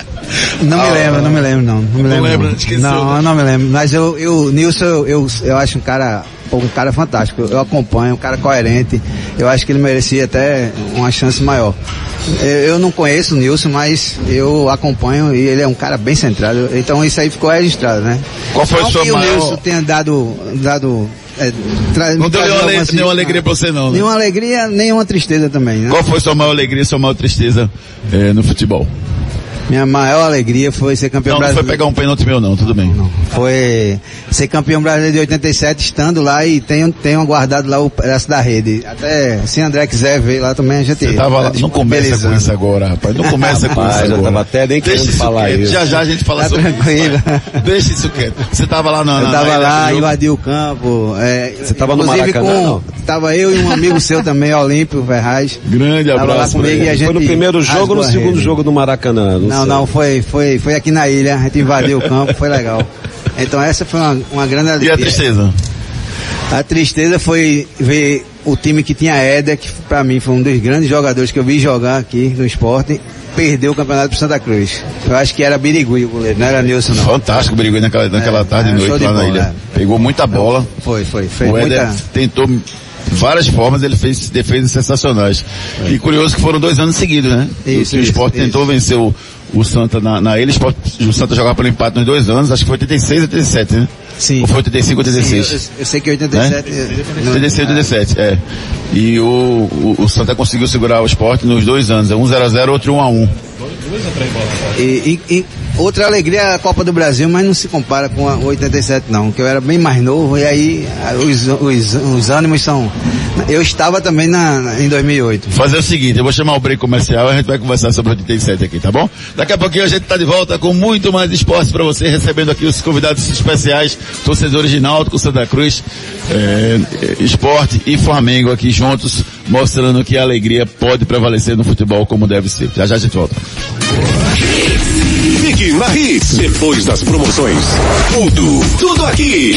Não ah, me lembro, não me lembro não. Não me lembro. Não, lembra, não. não, não me lembro. Mas eu, eu Nilson, eu, eu, eu acho um cara um cara fantástico. Eu acompanho, um cara coerente. Eu acho que ele merecia até uma chance maior. Eu não conheço o Nilson, mas eu acompanho e ele é um cara bem centrado. Então isso aí ficou registrado, né?
Qual foi
não
sua
que
maior...
o Nilson tenha dado, dado é,
tra... não deu nenhuma, assim, nenhuma alegria pra você não, né?
Nenhuma alegria, nenhuma tristeza também, né?
Qual foi sua maior alegria sua maior tristeza é, no futebol?
Minha maior alegria foi ser campeão
não,
brasileiro.
Não foi pegar um pênalti meu não, tudo bem. Não.
Foi ser campeão brasileiro de 87, estando lá e tenho, tenho guardado lá o pedaço da rede. Até se André quiser ver lá também a gente...
Você tava lá, não começa com isso agora, rapaz. Não começa com isso agora.
Eu tava até nem querendo falar isso.
Já já a gente fala
tá
sobre
tranquilo.
isso. Deixa isso quieto. Você tava lá na...
Eu tava lá, invadi o campo. É,
Você tava no Maracanã,
com,
não?
Tava eu e um amigo seu também, Olímpio Ferraz.
Grande
Tava lá
abraço.
comigo e a gente
Foi no primeiro jogo ou no segundo
rede.
jogo do Maracanã?
Não,
sei.
não, foi, foi, foi aqui na ilha, a gente invadiu o campo, foi legal. Então essa foi uma, uma grande
E
alegria.
a tristeza?
A tristeza foi ver o time que tinha Éder, que pra mim foi um dos grandes jogadores que eu vi jogar aqui no esporte, perdeu o campeonato pro Santa Cruz. Eu acho que era Birigui o goleiro, não era Nilson não.
Fantástico, brigou naquela, naquela
É,
tarde e
é,
noite lá na
bola,
ilha.
é.
Pegou muita bola.
Foi, foi, fez
o Éder
muita...
tentou várias formas, ele fez defesas sensacionais. E curioso que foram dois anos seguidos, né?
Isso,
o
isso,
Sport
isso.
tentou vencer o, o Santa na, na ilha, o, Santa jogava pelo empate nos dois anos, acho que foi 86 e 87, né?
Sim.
Ou foi 85 ou
Sim,
86?
eu, eu sei que 87... não-
86 e 87, é. E o, o, o Santa conseguiu segurar o esporte nos dois anos, é um 0x0, outro 1x1.
E, e- e outra alegria é a Copa do Brasil, mas não se compara com a 87 não, que eu era bem mais novo e aí ah, os, os, os ânimos são... Eu estava também na, na- em 2008.
Fazer o seguinte, eu vou chamar o break comercial e a gente vai conversar sobre o 87 aqui, tá bom? Daqui a pouquinho a gente tá de volta com muito mais esporte para você, recebendo aqui os convidados especiais, torcedores de Náutico, Santa Cruz, eh, esporte e Flamengo aqui juntos, mostrando que a alegria pode prevalecer no futebol como deve ser. Já já a gente volta.
Fique na Hits. Depois das promoções. Tudo, tudo aqui.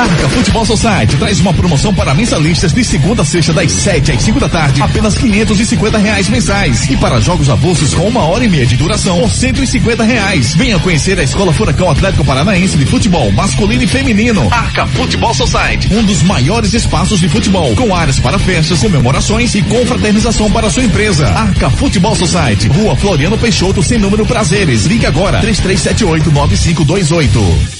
Arca Futebol Society traz uma promoção para mensalistas de segunda a sexta das 7 às 5 da tarde, apenas 550 reais mensais. E para jogos avulsos com uma hora e meia de duração, por 150 reais. Venha conhecer a Escola Furacão Atlético Paranaense de Futebol Masculino e Feminino. Arca Futebol Society, um dos maiores espaços de futebol, com áreas para festas, comemorações e confraternização para sua empresa. Arca Futebol Society, Rua Floriano Peixoto, sem número prazeres. Ligue agora, 3378 9528.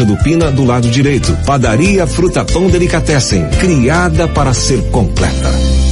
do Pina, do lado direito. Padaria Fruta Pão Delicatessen, criada para ser completa.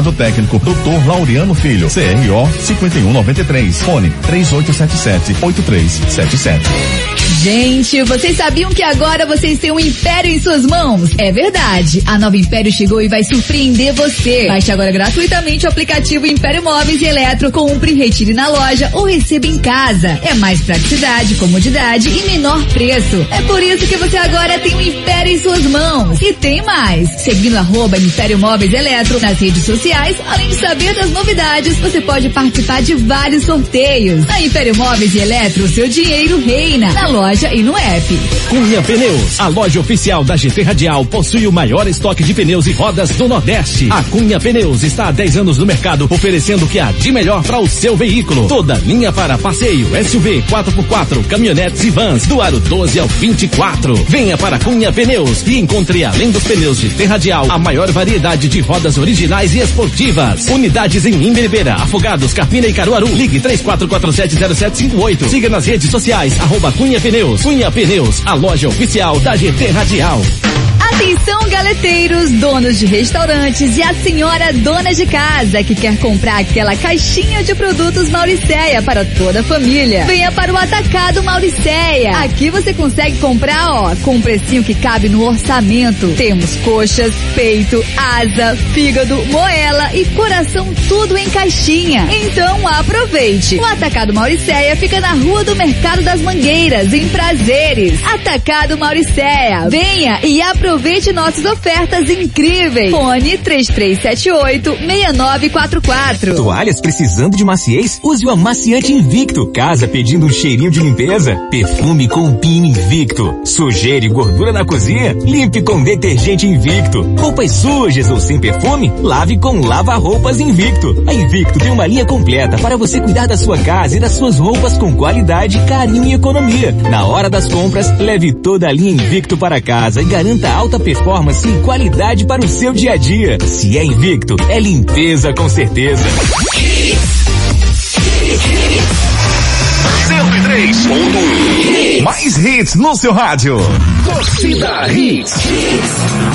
técnico, Dr. Laureano Filho, CRO 5193, fone 3877-8377.
Gente, vocês sabiam que agora vocês têm um império em suas mãos? É verdade. A nova Império chegou e vai surpreender você. Baixe agora gratuitamente o aplicativo Império Móveis e Eletro, compre, retire na loja ou receba em casa. É mais praticidade, comodidade e menor preço. É por isso que você agora tem um império em suas mãos. E tem mais. Seguindo arroba Império Móveis Eletro nas redes sociais, além de saber das novidades, você pode participar de vários sorteios. Na Império Móveis e Eletro, seu dinheiro reina. Na loja e no app.
Cunha Pneus, a loja oficial da GT Radial, possui o maior estoque de pneus e rodas do Nordeste. A Cunha Pneus está há 10 anos no mercado, oferecendo o que há de melhor para o seu veículo. Toda linha para passeio, SUV, 4x4, caminhonetes e vans, do aro 12 ao 24. Venha para Cunha Pneus e encontre, além dos pneus de T Radial, a maior variedade de rodas originais e esportivas esportivas. Unidades em Imberibeira, Afogados, Carpina e Caruaru. Ligue 34470758. Siga nas redes sociais, arroba Cunha Pneus. Cunha Pneus, a loja oficial da GT Radial.
Atenção, galeteiros, donos de restaurantes e a senhora dona de casa que quer comprar aquela caixinha de produtos Mauricéia para toda a família. Venha para o Atacado Mauricéia. Aqui você consegue comprar, ó, com um precinho que cabe no orçamento. Temos coxas, peito, asa, fígado, moela e coração tudo em caixinha. Então aproveite. O Atacado Mauricéia fica na Rua do Mercado das Mangueiras, em Prazeres. Atacado Mauricéia. Venha e aproveite nossas ofertas incríveis. Fone 3378-6944.
Toalhas precisando de maciez? Use o amaciante Invicto. Casa pedindo um cheirinho de limpeza? Perfume com Pin Invicto. Sujeira e gordura na cozinha? Limpe com detergente Invicto. Roupas sujas ou sem perfume? Lave com lava-roupas Invicto. A Invicto tem uma linha completa para você cuidar da sua casa e das suas roupas com qualidade, carinho e economia. Na hora das compras, leve toda a linha Invicto para casa e garanta alta performance e qualidade para o seu dia a dia. Se é Invicto, é limpeza com certeza.
103.1 Mais hits no seu rádio. Torcida Hits. Hit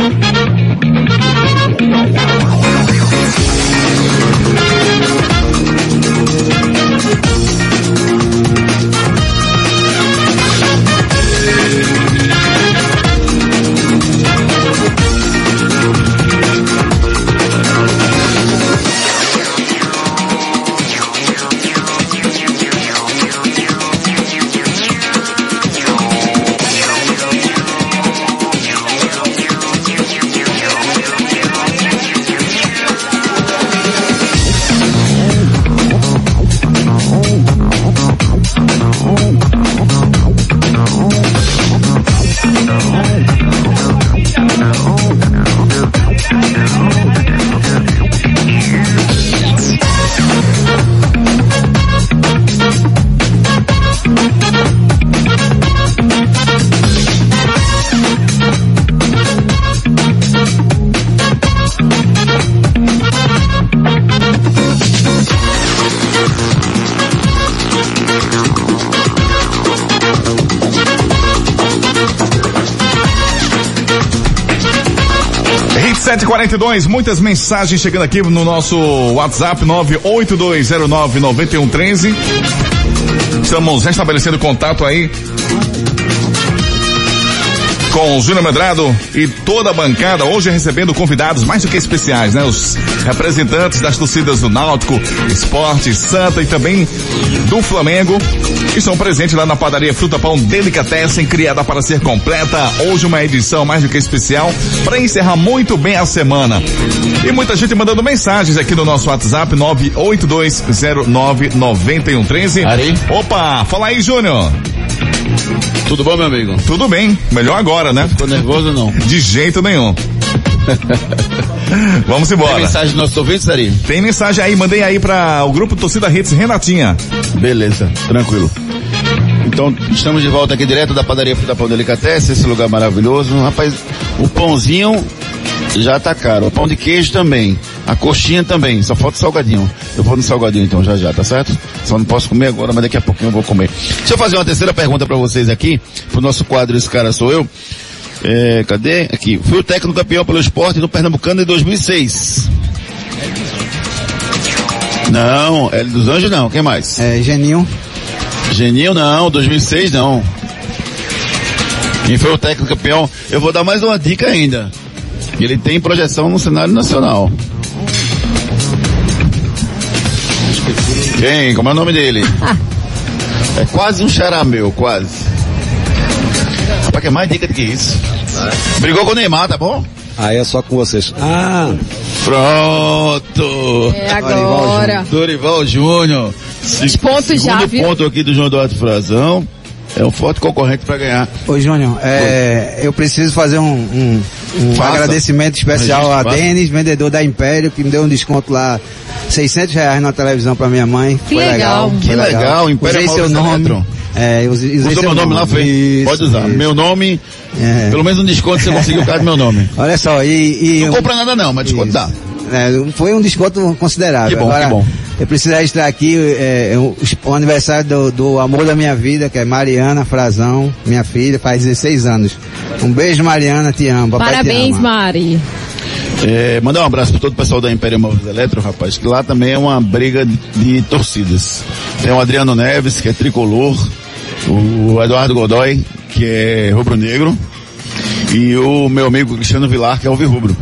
Thank you. 742, muitas mensagens chegando aqui no nosso WhatsApp 982099113. Estamos restabelecendo contato aí com o Júnior Medrado e toda a bancada, hoje recebendo convidados mais do que especiais, né? Os representantes das torcidas do Náutico, Esporte, Santa e também do Flamengo, que estão presentes lá na padaria Fruta Pão Delicatessen, criada para ser completa. Hoje uma edição mais do que especial para encerrar muito bem a semana. E muita gente mandando mensagens aqui no nosso WhatsApp 982099113.
Ari?
Opa, fala aí, Júnior.
Tudo bom, meu amigo?
Tudo bem, melhor agora, né?
Ficou nervoso ou não?
De jeito nenhum. Vamos embora.
Tem mensagem dos nossos ouvintes, Ari?
Tem mensagem aí, mandei aí para o grupo Torcida Hits Renatinha.
Beleza, tranquilo. Então, estamos de volta aqui direto da padaria Fruta Pão Delicatessen, esse lugar maravilhoso. Rapaz, o pãozinho já tá caro. O pão de queijo também. A coxinha também. Só falta o salgadinho. Eu vou no salgadinho então já já, tá certo? Só não posso comer agora, mas daqui a pouquinho eu vou comer. Deixa eu fazer uma terceira pergunta para vocês aqui, pro nosso quadro Esse Cara Sou Eu. É, cadê? Aqui. Fui o técnico campeão pelo esporte no Pernambucano em 2006. Não, é dos Anjos não. Quem mais?
É, Geninho.
Geninho não, 2006 não. Quem foi o técnico campeão? Eu vou dar mais uma dica ainda. Ele tem projeção no cenário nacional. Quem? Como é o nome dele? É quase um xarameu, quase. Rapaz, quer mais dica do que isso? Brigou com o Neymar, tá bom?
Aí é só com vocês. Ah,
Pronto!
É agora.
Dorival Júnior.
Os pontos já,
Segundo
viu?
ponto aqui do João Eduardo Frazão. É um forte concorrente para ganhar.
Ô Júnior, é, eu preciso fazer um, um, um agradecimento especial a Denis, vendedor da Império, que me deu um desconto lá, 600 reais na televisão para minha mãe.
Que
Foi
legal.
legal.
Que
foi
legal, Império
Usei seu
Móveis
nome.
Eletro.
É, usei, usei
Usou
seu
meu nome lá, foi? Pode usar.
isso.
Meu nome,
É.
pelo menos um desconto você conseguiu por causa do meu nome.
Olha só, e... e
Não compra nada não, mas desconto dá.
É, foi um desconto considerável.
Que bom,
Agora,
que bom.
Eu preciso registrar aqui é, o, o aniversário do, do amor da minha vida, que é Mariana Frazão, minha filha, faz 16 anos. Um beijo, Mariana, te amo. Papai te
Parabéns,
ama.
Mari.
É, mandar um abraço para todo o pessoal da Império Móveis Eletro, rapaz, que lá também é uma briga de, de torcidas. Tem o Adriano Neves, que é tricolor, o Eduardo Godoy, que é rubro-negro, e o meu amigo Cristiano Vilar, que é alvirrubro.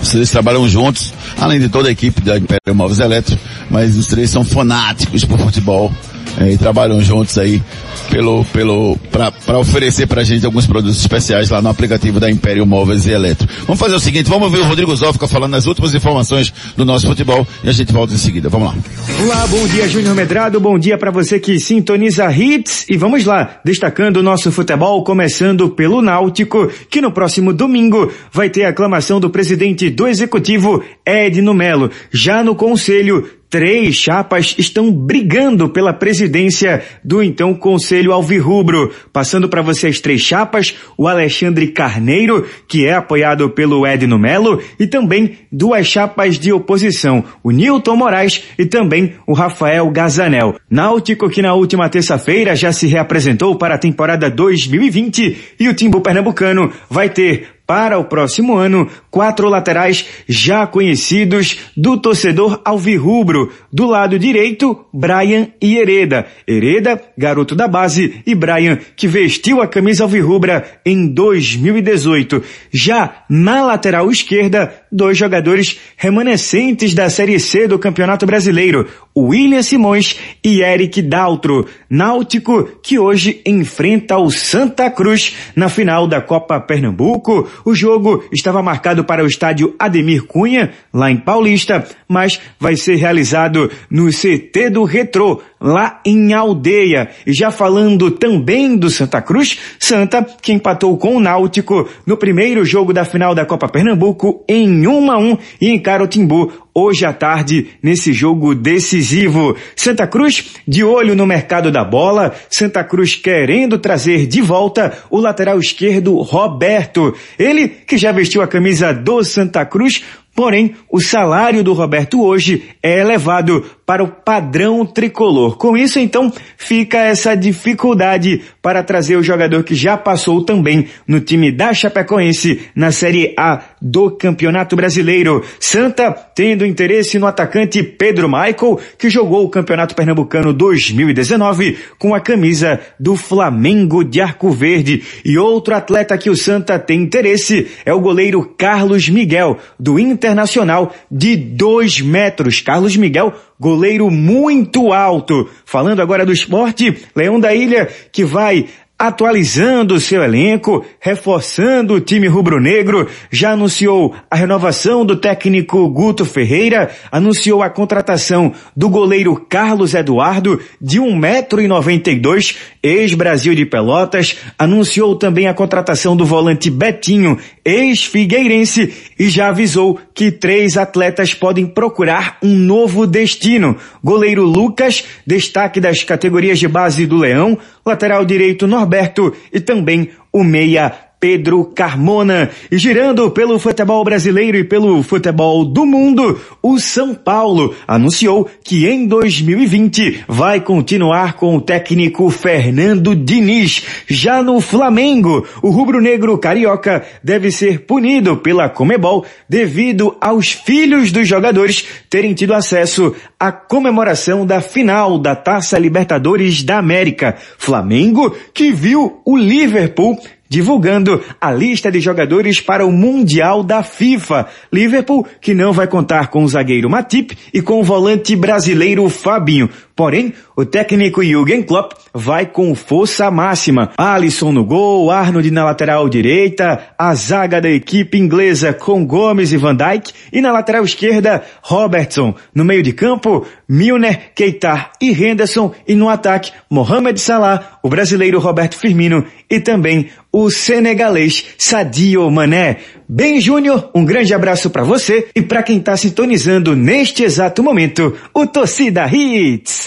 Vocês trabalham juntos, além de toda a equipe da Império Móveis Eletro, mas os três são fanáticos por futebol é, e trabalham juntos aí pelo, pelo, para oferecer pra gente alguns produtos especiais lá no aplicativo da Império Móveis e Eletro. Vamos fazer o seguinte, vamos ouvir o Rodrigo Zófica falando as últimas informações do nosso futebol e a gente volta em seguida. Vamos lá.
Olá, bom dia Júnior Medrado, bom dia para você que sintoniza hits e vamos lá, destacando o nosso futebol, começando pelo Náutico, que no próximo domingo vai ter a aclamação do presidente do executivo, Edno Melo. Já no conselho, Três chapas estão brigando pela presidência do então Conselho Alvirrubro. Passando para você as três chapas, o Alexandre Carneiro, que é apoiado pelo Edno Melo, e também duas chapas de oposição, o Nilton Moraes e também o Rafael Gazanel. Náutico, que na última terça-feira já se reapresentou para a temporada 2020 e o Timbu Pernambucano vai ter para o próximo ano, quatro laterais já conhecidos do torcedor alvirrubro. Do lado direito, Brian e Hereda. Hereda, garoto da base, e Brian, que vestiu a camisa alvirrubra em 2018. Já na lateral esquerda, dois jogadores remanescentes da Série C do Campeonato Brasileiro, William Simões e Eric Daltro. Náutico, que hoje enfrenta o Santa Cruz na final da Copa Pernambuco. O jogo estava marcado para o estádio Ademir Cunha, lá em Paulista, mas vai ser realizado no CT do Retrô, lá em Aldeia. E já falando também do Santa Cruz, Santa, que empatou com o Náutico no primeiro jogo da final da Copa Pernambuco em 1 a 1 e encara o Timbu hoje à tarde nesse jogo decisivo. Santa Cruz de olho no mercado da bola, Santa Cruz querendo trazer de volta o lateral esquerdo Roberto. Ele que já vestiu a camisa do Santa Cruz Porém, o salário do Roberto hoje é elevado para o padrão tricolor. Com isso, então, fica essa dificuldade para trazer o jogador que já passou também no time da Chapecoense na Série A do Campeonato Brasileiro. Santa tendo interesse no atacante Pedro Michael, que jogou o Campeonato Pernambucano 2019 com a camisa do Flamengo de Arco Verde. E outro atleta que o Santa tem interesse é o goleiro Carlos Miguel, do Internacional, de dois metros. Carlos Miguel goleiro muito alto. Falando agora do esporte, Leão da Ilha, que vai atualizando seu elenco, reforçando o time rubro-negro, já anunciou a renovação do técnico Guto Ferreira, anunciou a contratação do goleiro Carlos Eduardo, de 1,92m, ex-Brasil de Pelotas, anunciou também a contratação do volante Betinho, ex-Figueirense, e já avisou que três atletas podem procurar um novo destino. Goleiro Lucas, destaque das categorias de base do Leão, lateral direito Norberto e também o meia Pedro Carmona. E girando pelo futebol brasileiro e pelo futebol do mundo, o São Paulo anunciou que em 2020 vai continuar com o técnico Fernando Diniz. Já no Flamengo, o rubro-negro carioca deve ser punido pela Comebol devido aos filhos dos jogadores terem tido acesso à comemoração da final da Taça Libertadores da América. Flamengo que viu o Liverpool divulgando a lista de jogadores para o Mundial da FIFA. Liverpool, que não vai contar com o zagueiro Matip e com o volante brasileiro Fabinho. Porém, o técnico Jürgen Klopp vai com força máxima. Alisson no gol, Arnold na lateral direita, a zaga da equipe inglesa com Gomes e Van Dijk e na lateral esquerda, Robertson. No meio de campo, Milner, Keita e Henderson e no ataque, Mohamed Salah, o brasileiro Roberto Firmino e também o senegalês Sadio Mané. Bem, Júnior, um grande abraço para você e para quem está sintonizando neste exato momento, o Torcida Hits.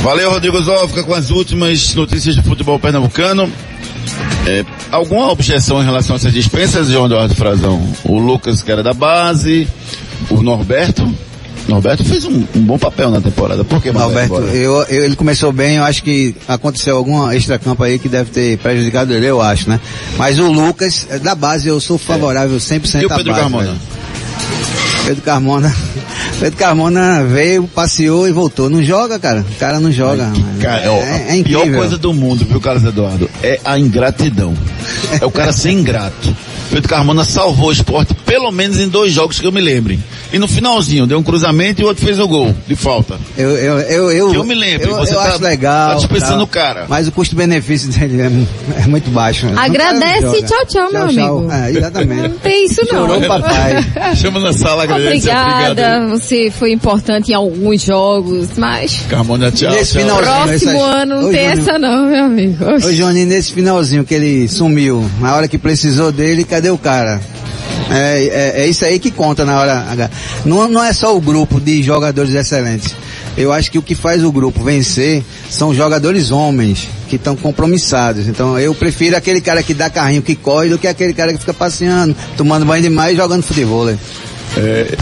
Valeu, Rodrigo Zófica, com as últimas notícias de futebol pernambucano. É, alguma objeção em relação a essas dispensas, João Eduardo Frazão? O Lucas, que era da base, o Norberto, Norberto fez um, um, bom papel na temporada. Por que
Norberto? Eu, eu, ele começou bem, eu acho que aconteceu alguma extra-campo aí que deve ter prejudicado ele, eu acho, né? Mas o Lucas, da base, eu sou favorável 100%
e o Pedro
base,
Carmona? Velho.
Pedro Carmona, Pedro Carmona veio, passeou e voltou. Não joga, cara. O cara não joga.
Cara, é, é, incrível. A pior coisa do mundo, viu, Carlos Eduardo? É a ingratidão. É o cara ser ingrato. Pedro Carmona salvou o esporte pelo menos em dois jogos que eu me lembre. E no finalzinho, deu um cruzamento e o outro fez o gol, de falta.
Eu, eu, eu, eu,
eu me lembro.
Eu,
você
eu
tá,
acho legal.
Tá dispensando o cara.
Mas o custo-benefício dele é, é, muito baixo.
Agradece tchau, tchau, meu
tchau,
amigo.
É, exatamente.
Não tem isso não.
Chorou papai.
Chama na sala, agradece.
Obrigada, você foi importante em alguns jogos, mas...
Carmona, tchau,
nesse
tchau.
Próximo ano não Ô, tem essa não, meu amigo.
Ô, Johnny, nesse finalzinho que ele sumiu, na hora que precisou dele, cadê o cara? É, é, é, isso aí que conta na hora H. Não, não é só o grupo de jogadores excelentes. Eu acho que o que faz o grupo vencer são jogadores homens que estão compromissados. Então eu prefiro aquele cara que dá carrinho, que corre, do que aquele cara que fica passeando, tomando banho demais e jogando futebol.
É,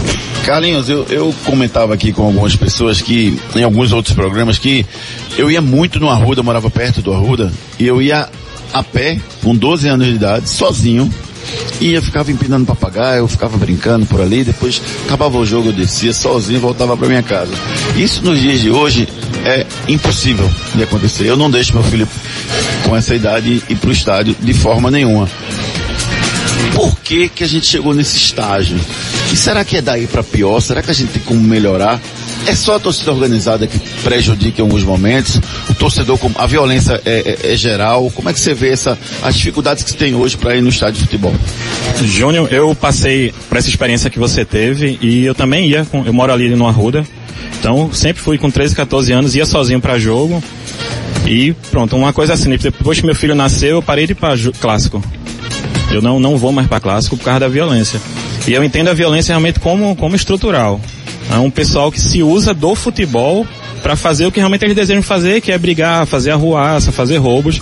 Carlinhos, eu, eu comentava aqui com algumas pessoas que, em alguns outros programas, que eu ia muito no Arruda, morava perto do Arruda, e eu ia a pé, com 12 anos de idade, sozinho, e eu ficava empinando papagaio, eu ficava brincando por ali, depois acabava o jogo, eu descia sozinho e voltava para minha casa. Isso nos dias de hoje é impossível de acontecer. Eu não deixo meu filho com essa idade ir para o estádio de forma nenhuma. Por que que a gente chegou nesse estágio? E será que é daí para pior? Será que a gente tem como melhorar? É só a torcida organizada que prejudica em alguns momentos? Torcedor, a violência é, é, é geral? Como é que você vê essa, as dificuldades que você tem hoje para ir no estádio de futebol?
Júnior, eu passei por essa experiência que você teve e eu também ia, com, eu moro ali no Arruda, então sempre fui com 13, 14 anos, ia sozinho para jogo e pronto, uma coisa assim, depois que meu filho nasceu, eu parei de ir para clássico. Eu não, não vou mais para clássico por causa da violência. E eu entendo a violência realmente como, como estrutural. É um pessoal que se usa do futebol para fazer o que realmente eles desejam fazer, que é brigar, fazer arruaça, fazer roubos.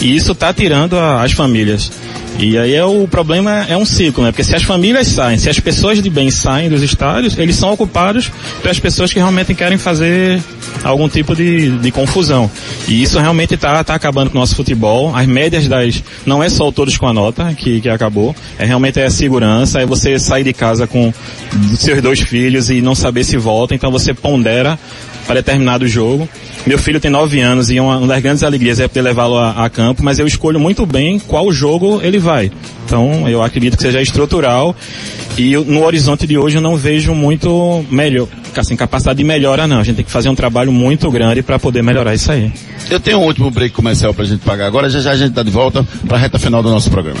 E isso está tirando a, as famílias. E aí é o problema é um ciclo, né? Porque se as famílias saem, se as pessoas de bem saem dos estádios, eles são ocupados pelas pessoas que realmente querem fazer algum tipo de, de confusão. E isso realmente está tá acabando com o nosso futebol. As médias das. Não é só o todos com a nota que, que acabou. É realmente é a segurança, é você sair de casa com seus dois filhos e não saber se volta, então você pondera para determinado jogo. Meu filho tem nove anos e uma, uma das grandes alegrias é poder levá-lo a, a, campo, mas eu escolho muito bem qual jogo ele vai. Então eu acredito que seja estrutural e no horizonte de hoje eu não vejo muito melhor, assim, capacidade de melhora não. A gente tem que fazer um trabalho muito grande para poder melhorar isso aí.
Eu tenho um último break comercial para a gente pagar agora, já já a gente está de volta para a reta final do nosso programa.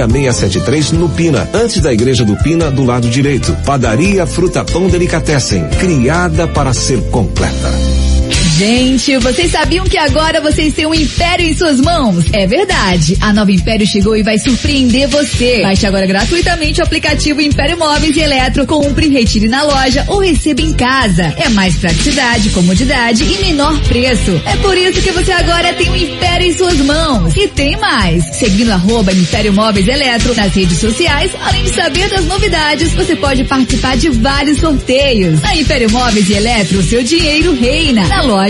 Bandeira 673 no Pina, antes da igreja do Pina, do lado direito. Padaria Fruta Pão Delicatessen, criada para ser completa.
Gente, vocês sabiam que agora vocês têm um império em suas mãos? É verdade. A nova Império chegou e vai surpreender você. Baixe agora gratuitamente o aplicativo Império Móveis e Eletro, compre, retire na loja ou receba em casa. É mais praticidade, comodidade e menor preço. É por isso que você agora tem um império em suas mãos. E tem mais. Seguindo arroba Império Móveis Eletro nas redes sociais, além de saber das novidades, você pode participar de vários sorteios. Na Império Móveis e Eletro, seu dinheiro reina. Na loja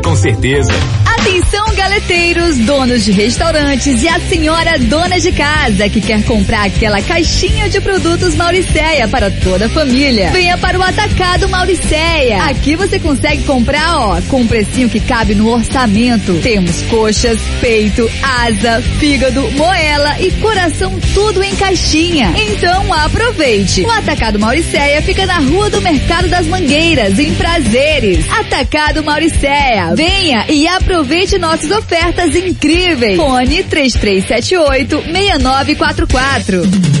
com certeza.
Atenção, galeteiros, donos de restaurantes e a senhora dona de casa que quer comprar aquela caixinha de produtos Mauricéia para toda a família. Venha para o Atacado Mauricéia. Aqui você consegue comprar, ó, com um precinho que cabe no orçamento. Temos coxas, peito, asa, fígado, moela e coração tudo em caixinha. Então aproveite. O Atacado Mauricéia fica na Rua do Mercado das Mangueiras, em Prazeres. Atacado Mauricéia. Venha e aproveite nossas ofertas incríveis. Fone 3378 6944.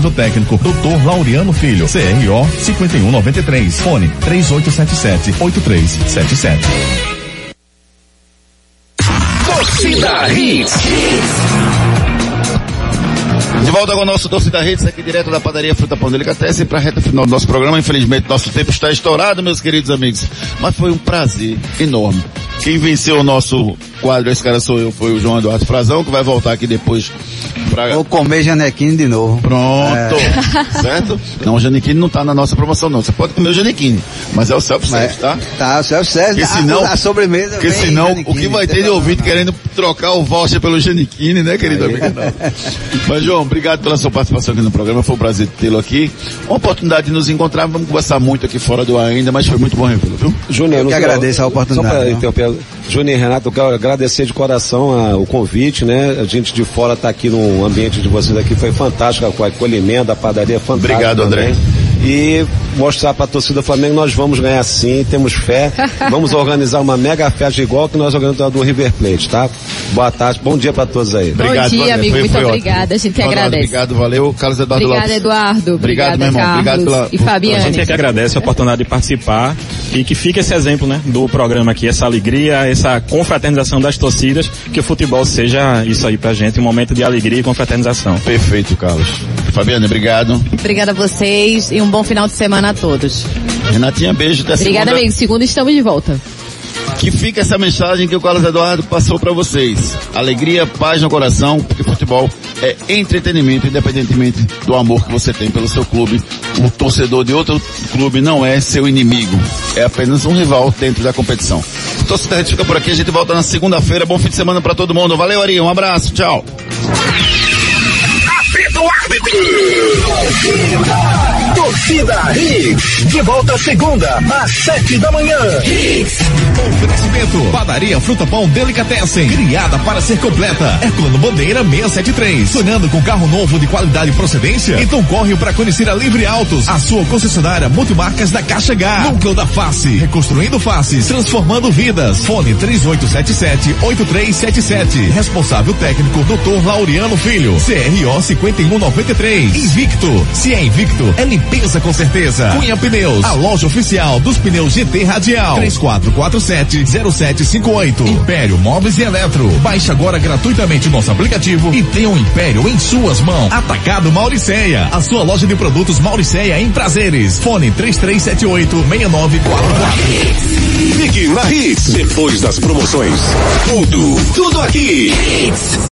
responsável técnico, Dr. Laureano Filho, CRO 5193, fone 3877 8377.
Torcida Hits. De volta com o nosso Torcida Hits aqui direto da padaria Fruta Pão Delicatessen para a reta final do nosso programa. Infelizmente nosso tempo está estourado, meus queridos amigos. Mas foi um prazer enorme. Quem venceu o nosso quadro Esse Cara Sou Eu foi o João Eduardo Frazão, que vai voltar aqui depois
pra... Vou comer Janequine de novo.
Pronto. É. Certo? Não, o Janequine não tá na nossa promoção não. Você pode comer o Janequine, mas é o self-service, tá?
Tá, o self-service.
Porque senão,
a, a sobremesa
Porque senão, o que vai ter de ouvinte querendo trocar o voucher pelo Janequine, né, querido amigo? mas, João, obrigado pela sua participação aqui no programa. Foi um prazer tê-lo aqui. Uma oportunidade de nos encontrar. Vamos conversar muito aqui fora do ar ainda, mas foi muito bom revê-lo, viu?
Júnior, eu que agradeço a oportunidade.
Só pra Júnior e Renato, eu quero agradecer de coração a, o convite, né? A gente de fora está aqui no ambiente de vocês aqui, foi fantástico, com a acolhimento, a padaria fantástica.
Obrigado,
também.
André
e mostrar para a torcida do Flamengo nós vamos ganhar sim, temos fé. Vamos organizar uma mega festa igual que nós organizamos do River Plate, tá? Boa tarde, bom dia para todos aí.
Obrigado, bom dia, amigo, foi, muito foi obrigada, ótimo. a gente
Ronaldo,
agradece.
Obrigado, valeu. Carlos Eduardo
Obrigado,
Lopes.
Eduardo.
Obrigado, meu irmão.
Carlos
obrigado pela...
E Fabiane.
A gente é que agradece a oportunidade de participar e que fique esse exemplo, né, do programa aqui, essa alegria, essa confraternização das torcidas, que o futebol seja isso aí pra gente, um momento de alegria e confraternização.
Perfeito, Carlos. Fabiane, obrigado.
Obrigada a vocês e um bom final de semana a todos.
Renatinha, beijo. Até
Obrigada,
segunda.
amigo. Segunda estamos de volta.
Que fica essa mensagem que o Carlos Eduardo passou para vocês. Alegria, paz no coração, porque futebol é entretenimento, independentemente do amor que você tem pelo seu clube. O torcedor de outro clube não é seu inimigo, é apenas um rival dentro da competição. Torcida, a gente fica por aqui, a gente volta na segunda-feira. Bom fim de semana para todo mundo. Valeu, Ari, um abraço, tchau.
Torcida Hits. De volta segunda, às sete da manhã.
Oferecimento. Padaria Fruta Pão Delicatessen. Criada para ser completa. É Plano Bandeira 673. Sonhando com carro novo de qualidade e procedência? Então corre para conhecer a Livre Autos. A sua concessionária multimarcas da Caixa H. Núcleo da Face. Reconstruindo faces. Transformando vidas. Fone 3877-8377. Responsável técnico Dr. Laureano Filho. CRO 5193. Invicto. Se é invicto, é limpeza com certeza. Cunha Pneus, a loja oficial dos pneus GT Radial. 3447-0758. Império Móveis e Eletro. Baixe agora gratuitamente nosso aplicativo e tenha o um Império em suas mãos. Atacado Mauriceia, a sua loja de produtos Mauriceia em prazeres. Fone 3378-6944.
Fique na Hits, depois das promoções. Tudo, tudo aqui. Hits.